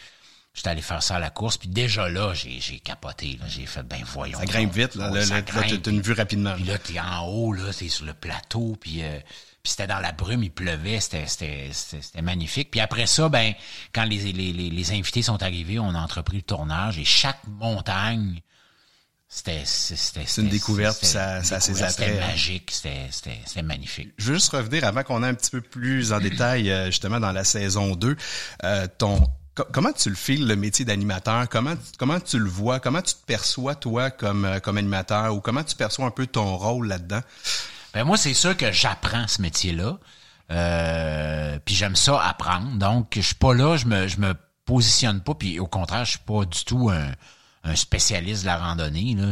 J'étais allé faire ça à la course, puis déjà là, j'ai, j'ai capoté. Là. J'ai fait, ben voyons. Ça grimpe vite, là. là, là, t'as une vue rapidement. Puis là, t'es en haut, là, t'es sur le plateau, puis... Euh, puis c'était dans la brume, il pleuvait, c'était, c'était, c'était, magnifique. Puis après ça, ben, quand les, les, les, invités sont arrivés, on a entrepris le tournage et chaque montagne, c'était, c'était, c'est une découverte, puis ça, ça ses. C'était hein. magique, c'était, c'était, c'était magnifique. Je veux juste revenir avant qu'on ait un petit peu plus en détail, euh, justement, dans la saison 2, euh, ton, comment tu le files le métier d'animateur? Comment comment tu le vois? Comment tu te perçois toi comme euh, comme animateur? Ou comment tu perçois un peu ton rôle là-dedans? Ben moi, c'est sûr que j'apprends ce métier-là. Euh, puis j'aime ça apprendre. Donc, je suis pas là, je me, je me positionne pas. Puis au contraire, je suis pas du tout un, un spécialiste de la randonnée. Là.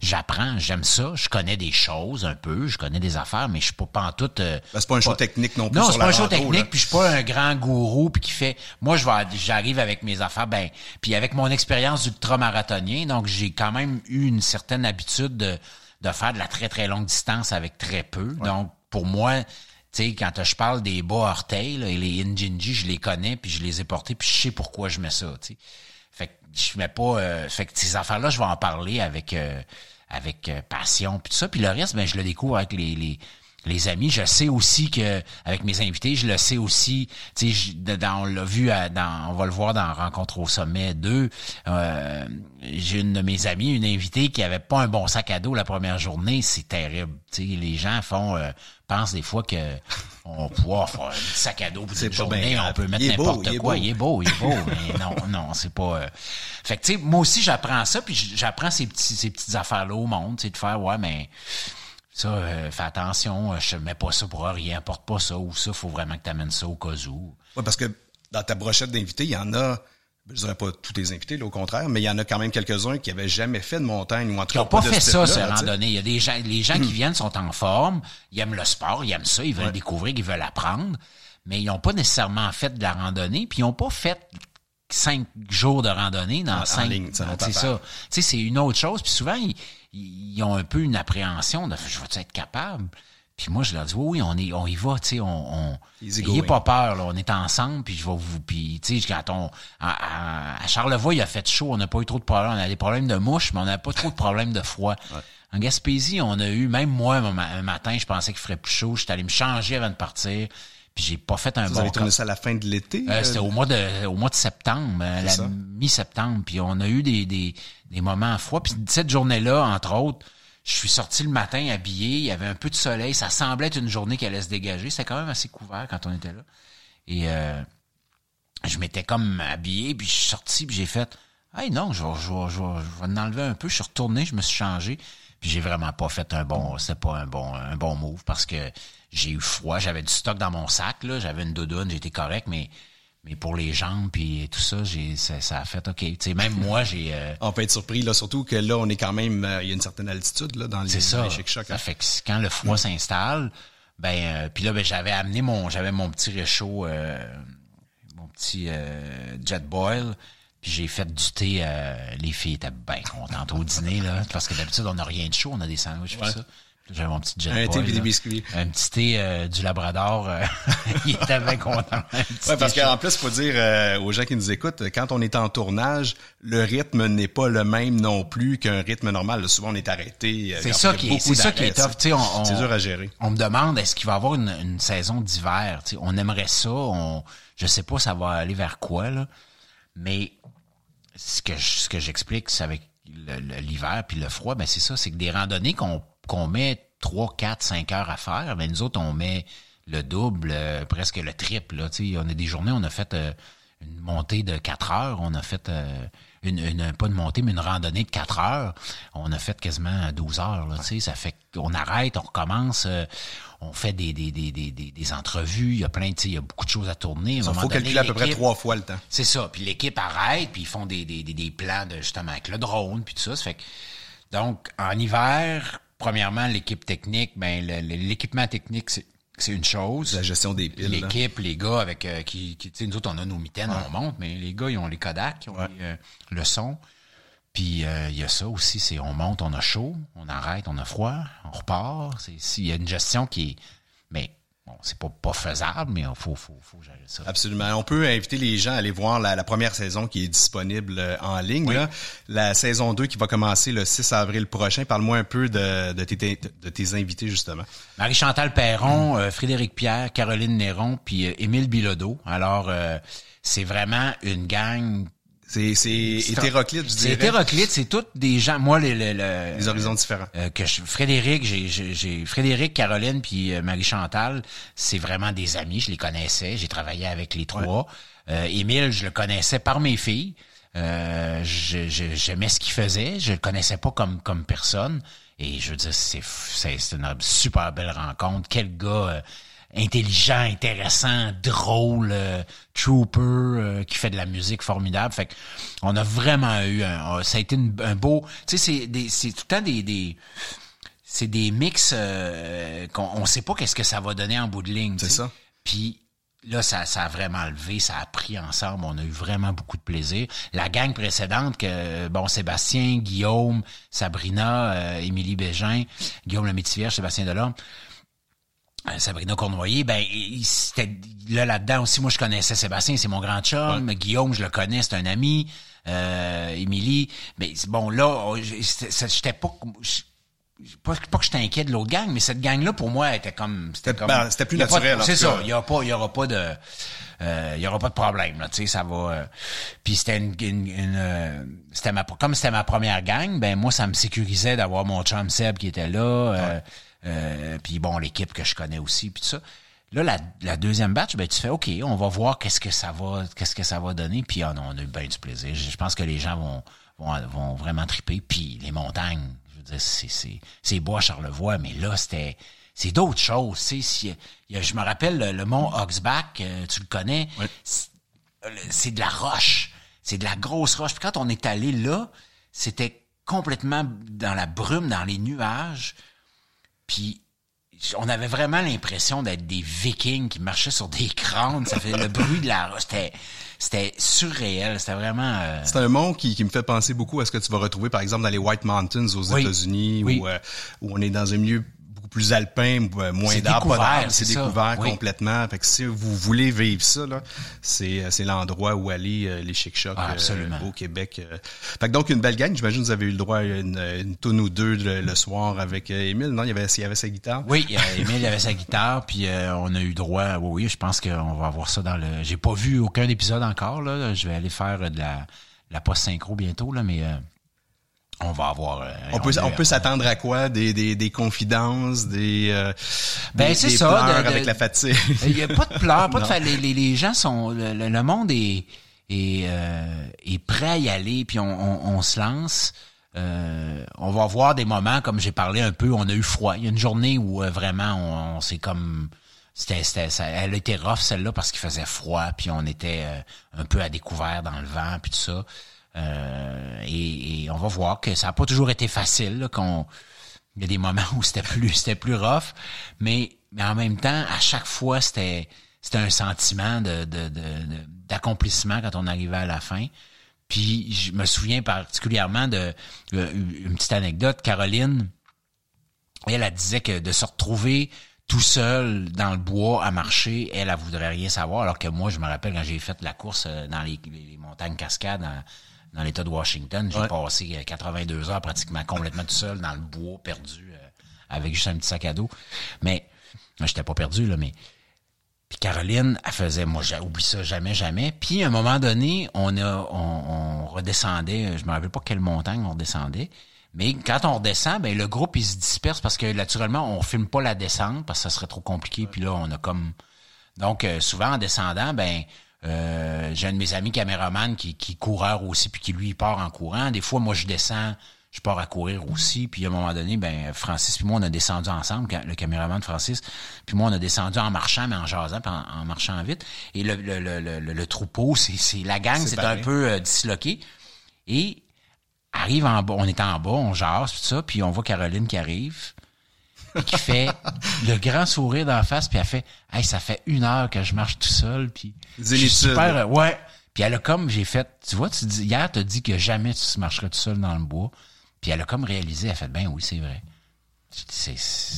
j'apprends, j'aime ça. Je connais des choses un peu, je connais des affaires, mais je suis pas, pas en tout... Euh, ben, c'est pas un show technique non plus Non, c'est pas un show technique, puis je suis pas un grand gourou puis qui fait... Moi, je vais, j'arrive avec mes affaires, ben, puis avec mon expérience d'ultramarathonien, donc j'ai quand même eu une certaine habitude de de faire de la très, très longue distance avec très peu. Donc, pour moi, tu sais, quand je parle des bas orteils et les Injinji, je les connais, puis je les ai portés, puis je sais pourquoi je mets ça, sais. Je mets pas... Euh, fait que ces affaires-là, je vais en parler avec... Euh, avec euh, passion puis tout ça. Puis le reste ben je le découvre avec les, les les amis. Je sais aussi que avec mes invités, je le sais aussi. Tu sais, on l'a vu, dans, on va le voir dans Rencontre au sommet 2. Euh, j'ai une de mes amies, une invitée qui avait pas un bon sac à dos la première journée. C'est terrible. Tu sais, les gens font euh, pensent des fois que <laughs> on peut faire un sac à dos pour une journée, on peut mettre n'importe quoi. Il est beau, il est beau, <laughs> mais non, non, c'est pas. Euh... Fait que tu sais, moi aussi j'apprends ça, puis j'apprends ces petits, ces petites affaires là au monde, tu sais, de faire ouais, mais ça, euh, fais attention, euh, je mets pas ça pour rien, apporte pas ça, ou ça, faut vraiment que tu amènes ça au cas où. Oui, parce que dans ta brochette d'invités, il y en a, je dirais pas tous tes invités, là, au contraire, mais il y en a quand même quelques-uns qui avaient jamais fait de montagne ou en tout cas. Qui n'ont pas, fait ça, ce randonnée. Il y a des gens, les gens qui hmm. viennent sont en forme, ils aiment le sport, ils aiment ça, ils veulent découvrir, ils veulent apprendre, mais ils n'ont pas nécessairement fait de la randonnée, puis ils n'ont pas fait cinq jours de randonnée dans cinq. c'est ça. Tu sais, c'est une autre chose. Puis souvent, ils, ils ont un peu une appréhension de je vais être capable? Puis moi, je leur dis oui, on est, on y va, tu sais, on, on ayez pas peur, là, on est ensemble, puis je vais vous, puis tu sais, quand on, à, Charlevoix, il a fait chaud, on n'a pas eu trop de problèmes, on a des problèmes de mouches, mais on n'a pas trop de problèmes de froid. En Gaspésie, on a eu, même moi, un matin, je pensais qu'il ferait plus chaud, j'étais allé me changer avant de partir. Puis j'ai pas fait un Vous bon. avez tourné ça à la fin de l'été? Euh, c'était au mois de au mois de septembre, euh, la mi-septembre. Puis on a eu des, des, des moments froids. Puis cette journée-là, entre autres, je suis sorti le matin habillé, il y avait un peu de soleil, ça semblait être une journée qui allait se dégager. C'était quand même assez couvert quand on était là. Et euh, je m'étais comme habillé, puis je suis sorti, puis j'ai fait Hey non, je vais, je, vais, je, vais, je vais enlever un peu. Je suis retourné, je me suis changé. Puis j'ai vraiment pas fait un bon, c'est pas un bon, un bon move parce que j'ai eu froid, j'avais du stock dans mon sac, là, j'avais une doudoune, j'étais correct, mais mais pour les jambes puis tout ça, j'ai ça, ça a fait OK. Tu sais, même <laughs> moi, j'ai. Euh, on peut être surpris là, surtout que là, on est quand même, euh, il y a une certaine altitude là dans les, C'est ça. Ça fait que quand le froid s'installe, ben euh, puis là, ben j'avais amené mon, j'avais mon petit réchaud, mon petit jet boil. Puis j'ai fait du thé. les filles étaient bien contentes au dîner là, parce que d'habitude on n'a rien de chaud, on a des sandwichs ouais. ça. J'avais mon petit jet Un thé et des biscuits. Un petit thé euh, du Labrador. Euh, <laughs> il était bien content. Ouais, parce qu'en plus, il faut dire euh, aux gens qui nous écoutent, quand on est en tournage, le rythme n'est pas le même non plus qu'un rythme normal. souvent, on est arrêté. C'est ça, qui, c'est ça qui est tough. C'est dur à gérer. On me demande, est-ce qu'il va y avoir une, une saison d'hiver? On aimerait ça. On, je sais pas ça va aller vers quoi, là. Mais ce que, ce que j'explique, c'est avec l'hiver puis le froid, ben c'est ça, c'est que des randonnées qu'on qu'on met 3, 4, 5 heures à faire, mais nous autres, on met le double, euh, presque le triple. Là, on a des journées, on a fait euh, une montée de 4 heures, on a fait euh, une, une, pas une montée, mais une randonnée de 4 heures. On a fait quasiment 12 heures. Là, sais Ça fait qu'on arrête, on recommence, on fait des, des, des, des, des entrevues, il y a plein, il y a beaucoup de choses à tourner. Il faut calculer à peu près trois fois le temps. C'est ça. Puis l'équipe arrête, puis ils font des, des, des, plans de justement avec le drone, puis tout ça. ça fait que, donc, en hiver, premièrement, l'équipe technique, ben l'équipement technique, c'est une chose. La gestion des piles. L'équipe, les gars avec euh, qui, qui tu sais, nous autres, on a nos mitaines, on monte, mais les gars, ils ont les Kodak, ils ont euh, le son. Puis euh, il y a ça aussi, c'est on monte, on a chaud, on arrête, on a froid, on repart. Il y a une gestion qui est. Mais Bon, c'est pas, pas faisable, mais il faut, faut, faut gérer ça. Absolument. On peut inviter les gens à aller voir la, première saison qui est disponible euh, en ligne. Là. La saison 2 qui va commencer le 6 avril prochain. Parle-moi un peu de, de, tes, de tes invités, justement. Marie-Chantal Perron, euh, Frédéric Pierre, Caroline Néron, puis euh, Émile Bilodeau. Alors, c'est vraiment une gang c'est c'est hétéroclite, je dirais. C'est hétéroclite, c'est toutes des gens. Moi, les les, les horizons différents. Euh, que je, Frédéric, j'ai j'ai Frédéric, Caroline puis euh, Marie Chantal, c'est vraiment des amis. Je les connaissais. J'ai travaillé avec les trois. Euh, Émile, je le connaissais par mes filles. Euh, j'aimais ce qu'il faisait. Je le connaissais pas comme comme personne. Et je veux dire, c'est c'est une super belle rencontre. Quel gars intelligent, intéressant, drôle, euh, trooper, euh, qui fait de la musique formidable. Fait on a vraiment eu un, ça a été un beau, tu sais, c'est c'est tout le temps des, des c'est des mix euh, qu'on on sait pas qu'est-ce que ça va donner en bout de ligne. C'est ça. Puis là, ça, ça a vraiment levé, ça a pris ensemble. On a eu vraiment beaucoup de plaisir. La gang précédente, que bon, Sébastien, Guillaume, Sabrina, Émilie Bégin, Guillaume le Métivier, Sébastien Delorme, euh, Sabrina Cournoyer, ben c'était là là-dedans aussi. Moi, je connaissais Sébastien, c'est mon grand chum. Guillaume, je le connais, c'est un ami. Euh, Émilie, mais bon là, oh, j'étais pas, pas, pas que j'étais inquiet de l'autre gang, mais cette gang-là pour moi était comme, c'était comme, ben, c'était plus naturel. C'est ça, il y aura pas, il y aura pas de, euh, il y aura pas de problème là, tu sais, ça va. Euh, puis c'était une, une, euh, c'était ma, comme c'était ma première gang, ben moi ça me sécurisait d'avoir mon chum Seb qui était là. Euh, puis bon, l'équipe que je connais aussi, puis tout ça. Là, la, la, deuxième batch, ben tu fais OK, on va voir qu'est-ce que ça va, qu'est-ce que ça va donner. Puis oh on a eu bien du plaisir. Je, pense que les gens vont, vont, vont vraiment triper. Puis les montagnes, je veux dire, c'est, c'est, c'est beau à Charlevoix, mais là, c'était, c'est d'autres choses. Tu sais, je me rappelle le, mont Oxback, euh, tu le connais. C'est, de la roche. C'est de la grosse roche. Puis quand on est allé là, c'était complètement dans la brume, dans les nuages. Puis on avait vraiment l'impression d'être des vikings qui marchaient sur des <laughs> crânes. Ça fait le bruit de la... C'était, c'était surréel. C'était vraiment... Euh... C'est un mont qui, qui me fait penser beaucoup à ce que tu vas retrouver, par exemple, dans les White Mountains aux États-Unis, où, euh, où on est dans un milieu plus alpin, euh, moins d'arbres, c'est découvert complètement. Fait que si vous voulez vivre ça, là, c'est, euh, c'est l'endroit où aller euh, les chic chocs ah, au Québec. Fait que donc une belle gang. J'imagine que vous avez eu le droit à une, une tonne ou deux le, soir avec Émile. Non, il y avait, il y avait sa guitare. Oui, Émile avait sa guitare, puis on a eu droit. Oui, oui, je pense qu'on va avoir ça dans le. J'ai pas vu aucun épisode encore là. Je vais aller faire de la la post synchro bientôt là, mais on va avoir. Euh, on, peut on peut s'attendre à quoi? Des, des, des confidences, des euh, ben c'est ça pleurs avec la fatigue? <laughs> Il y a pas de pleurs, pas de les, les, les, gens sont le, monde est est, euh, est prêt à y aller puis on, on, on se lance. Euh, on va avoir des moments comme j'ai parlé un peu, on a eu froid. Il y a une journée où vraiment on, on s'est comme c'était, c'était, ça, elle était rough celle-là parce qu'il faisait froid, puis on était euh, un peu à découvert dans le vent, puis tout ça. Euh, et, on va voir que ça n'a pas toujours été facile, qu'on il y a des moments où c'était plus c'était plus rough, mais mais en même temps, à chaque fois, c'était c'était un sentiment de, de, de, d'accomplissement quand on arrivait à la fin. Puis je me souviens particulièrement de euh, une petite anecdote. Caroline, elle, elle disait que de se retrouver tout seul dans le bois à marcher, elle, elle voudrait rien savoir. Alors que moi, je me rappelle quand j'ai fait la course euh, dans les, montagnes cascades dans l'État de Washington, j'ai passé 82 euh, heures pratiquement complètement tout seul dans le bois, perdu, avec juste un petit sac à dos. Mais moi, j'étais pas perdu, là, mais puis Caroline, elle faisait, moi, j'oublie ça jamais, jamais. Puis à un moment donné, on a, on, redescendait, je me rappelle pas quelle montagne on redescendait. Mais quand on redescend, ben le groupe il se disperse parce que naturellement on filme pas la descente parce que ça serait trop compliqué. Puis là on a comme donc euh, souvent en descendant, ben euh, j'ai un de mes amis caméraman qui, qui coureur aussi puis qui lui il part en courant. Des fois moi je descends je pars à courir aussi. Puis à un moment donné, ben Francis puis moi, on a descendu ensemble, le caméraman de Francis, puis moi, on a descendu en marchant, mais en jasant, puis en, marchant vite. Et le, le, le, le, troupeau, c'est la gang, c'est un peu euh, disloqué. Et arrive en bas, on est en bas, on jase, tout ça, puis on voit Caroline qui arrive, qui fait le grand sourire d'en face, puis elle fait « Hey, ça fait une heure que je marche tout seul, puis je suis super... Euh, ouais. Puis elle a comme, j'ai fait, tu vois, tu dis, hier, t'as dit que jamais tu marcherais tout seul dans le bois. Puis elle a comme réalisé, elle a fait, ben oui, c'est vrai.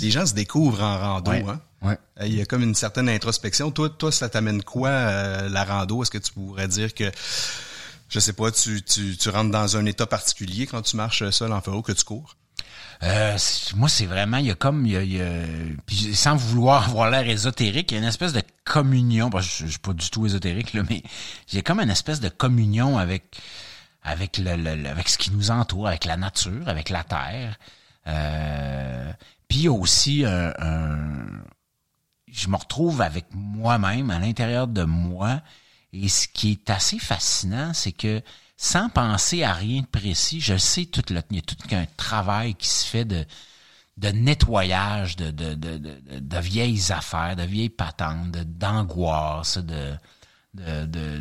Les gens se découvrent en rando, hein? Ouais. Euh, il y a comme une certaine introspection. Toi, toi, ça t'amène quoi euh, la rando? Est-ce que tu pourrais dire que, je sais pas, tu, tu, tu rentres dans un état particulier quand tu marches seul en feu que tu cours? Euh, moi, c'est vraiment, il y a comme, il y a, puis sans vouloir <laughs> avoir l'air ésotérique, il y a une espèce de communion. Parce je, je suis pas du tout ésotérique là, mais j'ai comme une espèce de communion avec avec le, avec ce qui nous entoure, avec la nature, avec la terre. Euh, puis aussi un, je me retrouve avec moi-même à l'intérieur de moi. Et ce qui est assez fascinant, c'est que sans penser à rien de précis, je sais tout le, il y a tout un travail qui se fait de, de nettoyage de, de, de, de, vieilles affaires, de vieilles patentes, d'angoisse, de,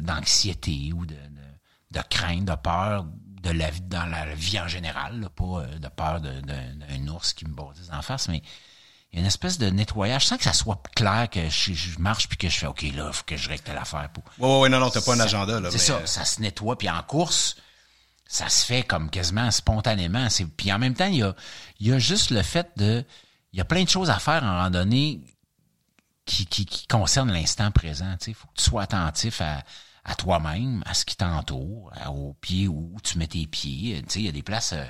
d'anxiété ou de, de crainte, de peur de la vie dans la vie en général, pas euh, de peur d'un ours qui me bordise en face, mais il y a une espèce de nettoyage sans que ça soit clair que je, marche puis que je fais OK là, faut que je règle l'affaire pour. Ouais ouais non non, t'as pas un agenda là. C'est ça, euh, ça se nettoie puis en course, ça se fait comme quasiment spontanément. C'est puis en même temps il y a il y a juste le fait de il y a plein de choses à faire en randonnée qui qui, qui concernent l'instant présent. Tu sais, faut que tu sois attentif à à toi-même, à ce qui t'entoure, au pied où tu mets tes pieds. Tu sais, il y a des places euh,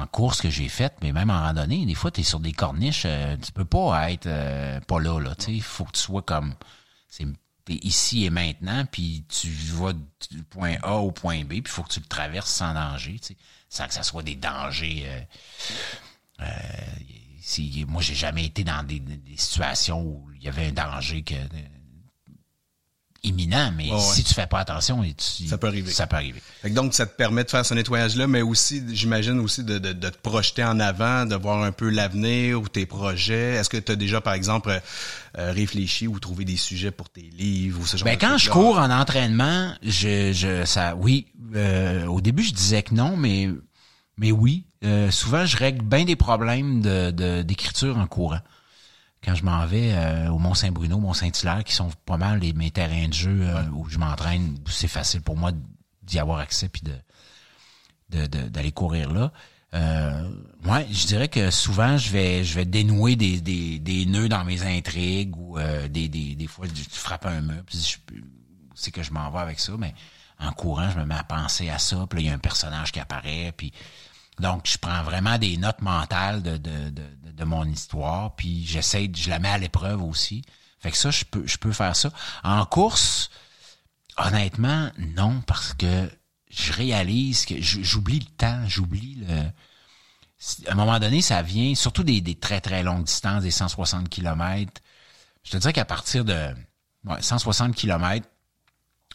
en course que j'ai faites, mais même en randonnée, des fois, tu es sur des corniches, euh, tu peux pas être pas là, là. Il faut que tu sois comme c'est ici et maintenant, puis tu vas du point A au point B, puis il faut que tu le traverses sans danger, tu sais, sans que ça soit des dangers. si, moi, j'ai jamais été dans des, des, situations où il y avait un danger que imminent, mais si tu fais pas attention, ça peut arriver. Ça peut arriver. donc, ça te permet de faire ce nettoyage-là, mais aussi, j'imagine aussi de, de, te projeter en avant, de voir un peu l'avenir ou tes projets. Est-ce que tu as déjà, par exemple, euh, réfléchi ou trouvé des sujets pour tes livres ou ce genre ben, quand je cours en entraînement, je, je ça, oui. Euh, au début, je disais que non, mais mais oui. Euh, souvent, je règle bien des problèmes de d'écriture en courant quand je m'en vais euh, au Mont-Saint-Bruno, Mont-Saint-Hilaire, qui sont pas mal les, mes terrains de jeu euh, où je m'entraîne, c'est facile pour moi d'y avoir accès puis de d'aller courir là. Euh, ouais, je dirais que souvent je vais je vais dénouer des, des, des nœuds dans mes intrigues ou euh, des, des, des fois je frappe un mur puis c'est que je m'en vais avec ça mais en courant je me mets à penser à ça puis il y a un personnage qui apparaît puis donc, je prends vraiment des notes mentales de, de, de, de mon histoire, puis j'essaie, je la mets à l'épreuve aussi. Fait que ça, je peux, je peux faire ça. En course, honnêtement, non, parce que je réalise que j'oublie le temps, j'oublie le. À un moment donné, ça vient, surtout des, des très très longues distances, des 160 km. Je te dirais qu'à partir de ouais, 160 km,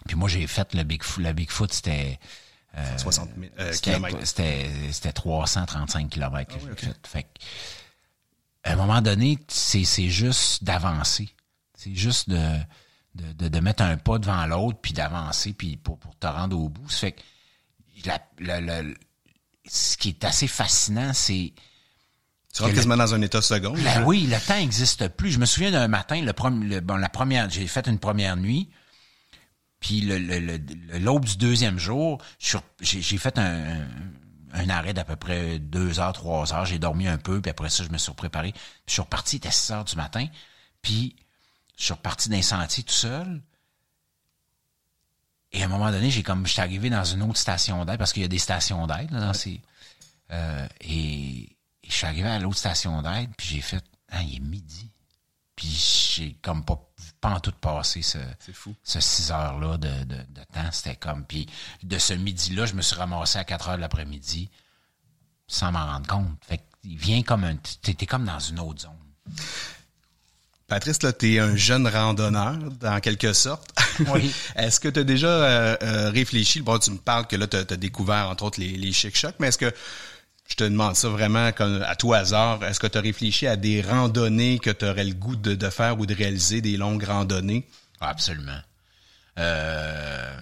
puis moi j'ai fait le Big, la Bigfoot, c'était 60 euh. C'était, c'était 335 km que ah j'ai fait. fait à un moment donné, c'est juste d'avancer. C'est juste de, de, de, mettre un pas devant l'autre, puis d'avancer, puis pour, pour te rendre au bout. Ça fait que la, ce qui est assez fascinant, c'est... Tu rentres quasiment dans un état second. Oui, le temps n'existe plus. Je me souviens d'un matin, le, premier, bon, la première, j'ai fait une première nuit, puis l'aube du deuxième jour, j'ai fait un, un arrêt d'à peu près deux heures, trois heures. J'ai dormi un peu, puis après ça, je me suis préparé. je suis reparti, il était 6 heures du matin, puis je suis reparti d'un sentier tout seul. Et à un moment donné, j'ai comme, j'étais arrivé dans une autre station d'aide, parce qu'il y a des stations d'aide, là, dans ces, euh, et, je suis arrivé à l'autre station d'aide, puis j'ai fait, ah, il est midi. Puis j'ai comme pas, pas en tout passé ce, fou. ce 6 heures-là de, de, de, temps. C'était comme, puis de ce midi-là, je me suis ramassé à 4 heures de l'après-midi sans m'en rendre compte. Fait qu'il vient comme un, t'es comme dans une autre zone. Patrice, là, tu es un jeune randonneur, dans quelque sorte. <laughs> Oui. <laughs> est-ce que tu as déjà euh, euh, réfléchi, bon, tu me parles que là, tu as, découvert, entre autres, les, les chic-chocs, mais est-ce que, je te demande ça vraiment comme à tout hasard, est-ce que tu as réfléchi à des randonnées que tu aurais le goût de, de, faire ou de réaliser, des longues randonnées? Absolument. Euh,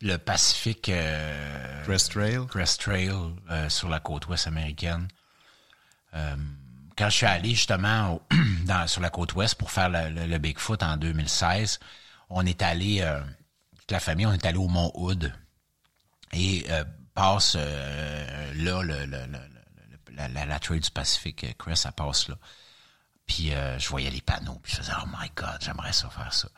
le Pacifique... Crest Trail? Crest Trail sur la côte ouest américaine quand je suis allé justement <clears throat> dans, sur la côte ouest pour faire le, Bigfoot en 2016, on est allé, euh, toute la famille, on est allé au Mont Hood et euh, passe euh, là le, la, la, trail du Pacifique, Chris, ça passe là. Puis je voyais les panneaux, puis je faisais oh my God, j'aimerais ça faire ça.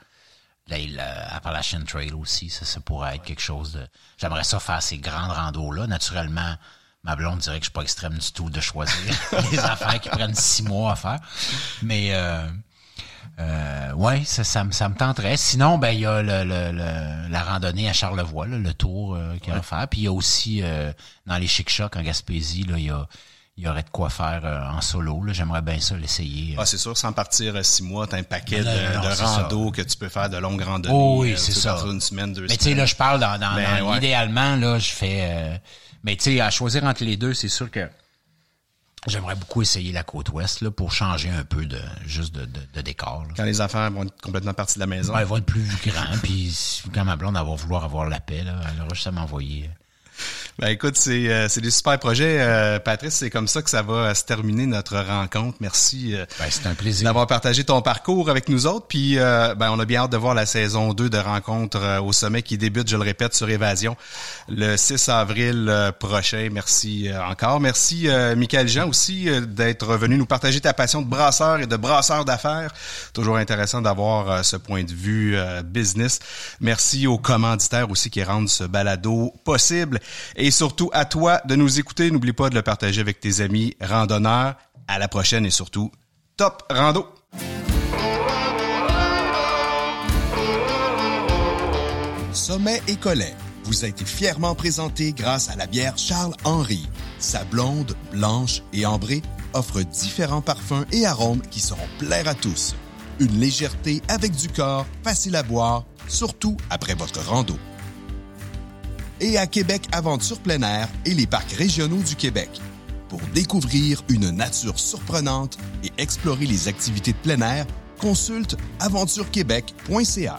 Là, Appalachian Trail aussi, ça, ça pourrait être quelque chose de. J'aimerais ça faire ces grandes randos là. Naturellement, ma blonde dirait que je suis pas extrême du tout de choisir <laughs> les affaires qui prennent six mois à faire. Mais euh, euh, ouais, ça, ça, me, ça me tenterait. Sinon, ben il y a le, le, la randonnée à Charlevoix, le tour euh, qu'il y a à faire. Puis il y a aussi euh, dans les chic chocs en Gaspésie, là, il y a il y aurait de quoi faire euh, en solo. J'aimerais bien ça l'essayer. Ah, c'est sûr, sans partir six mois, t'as un paquet de, rando que tu peux faire de longues randonnées. Oh, oui, c'est ça. Une semaine, deux Mais tu sais, là, je parle dans, dans, ben, idéalement, là, je fais mais tu sais, à choisir entre les deux, c'est sûr que j'aimerais beaucoup essayer la côte ouest là, pour changer un peu de juste de, de, décor. Quand les affaires vont être complètement parties de la maison. elles vont être plus grands, puis quand ma blonde va vouloir avoir la paix, là, elle aura juste à m'envoyer ben écoute, c'est euh, c'est des super projets, euh, Patrice. C'est comme ça que ça va se terminer notre rencontre. Merci. Euh, ben, c'est un plaisir d'avoir partagé ton parcours avec nous autres. Puis ben on a bien hâte de voir la saison 2 de rencontres au sommet qui débute, je le répète, sur Évasion le 6 avril prochain. Merci encore. Merci Michael Jean aussi d'être venu nous partager ta passion de brasseur et de brasseur d'affaires. Toujours intéressant d'avoir ce point de vue business. Merci aux commanditaires aussi qui rendent ce balado possible. Et surtout à toi de nous écouter. N'oublie pas de le partager avec tes amis randonneurs. À la prochaine et surtout, top rando! Sommet et Collet vous a été fièrement présenté grâce à la bière Charles Henry. Sa blonde, blanche et ambrée offre différents parfums et arômes qui seront plaire à tous. Une légèreté avec du corps, facile à boire, surtout après votre rando et à Québec Aventure plein air et les parcs régionaux du Québec. Pour découvrir une nature surprenante et explorer les activités de plein air, consulte aventurequebec.ca.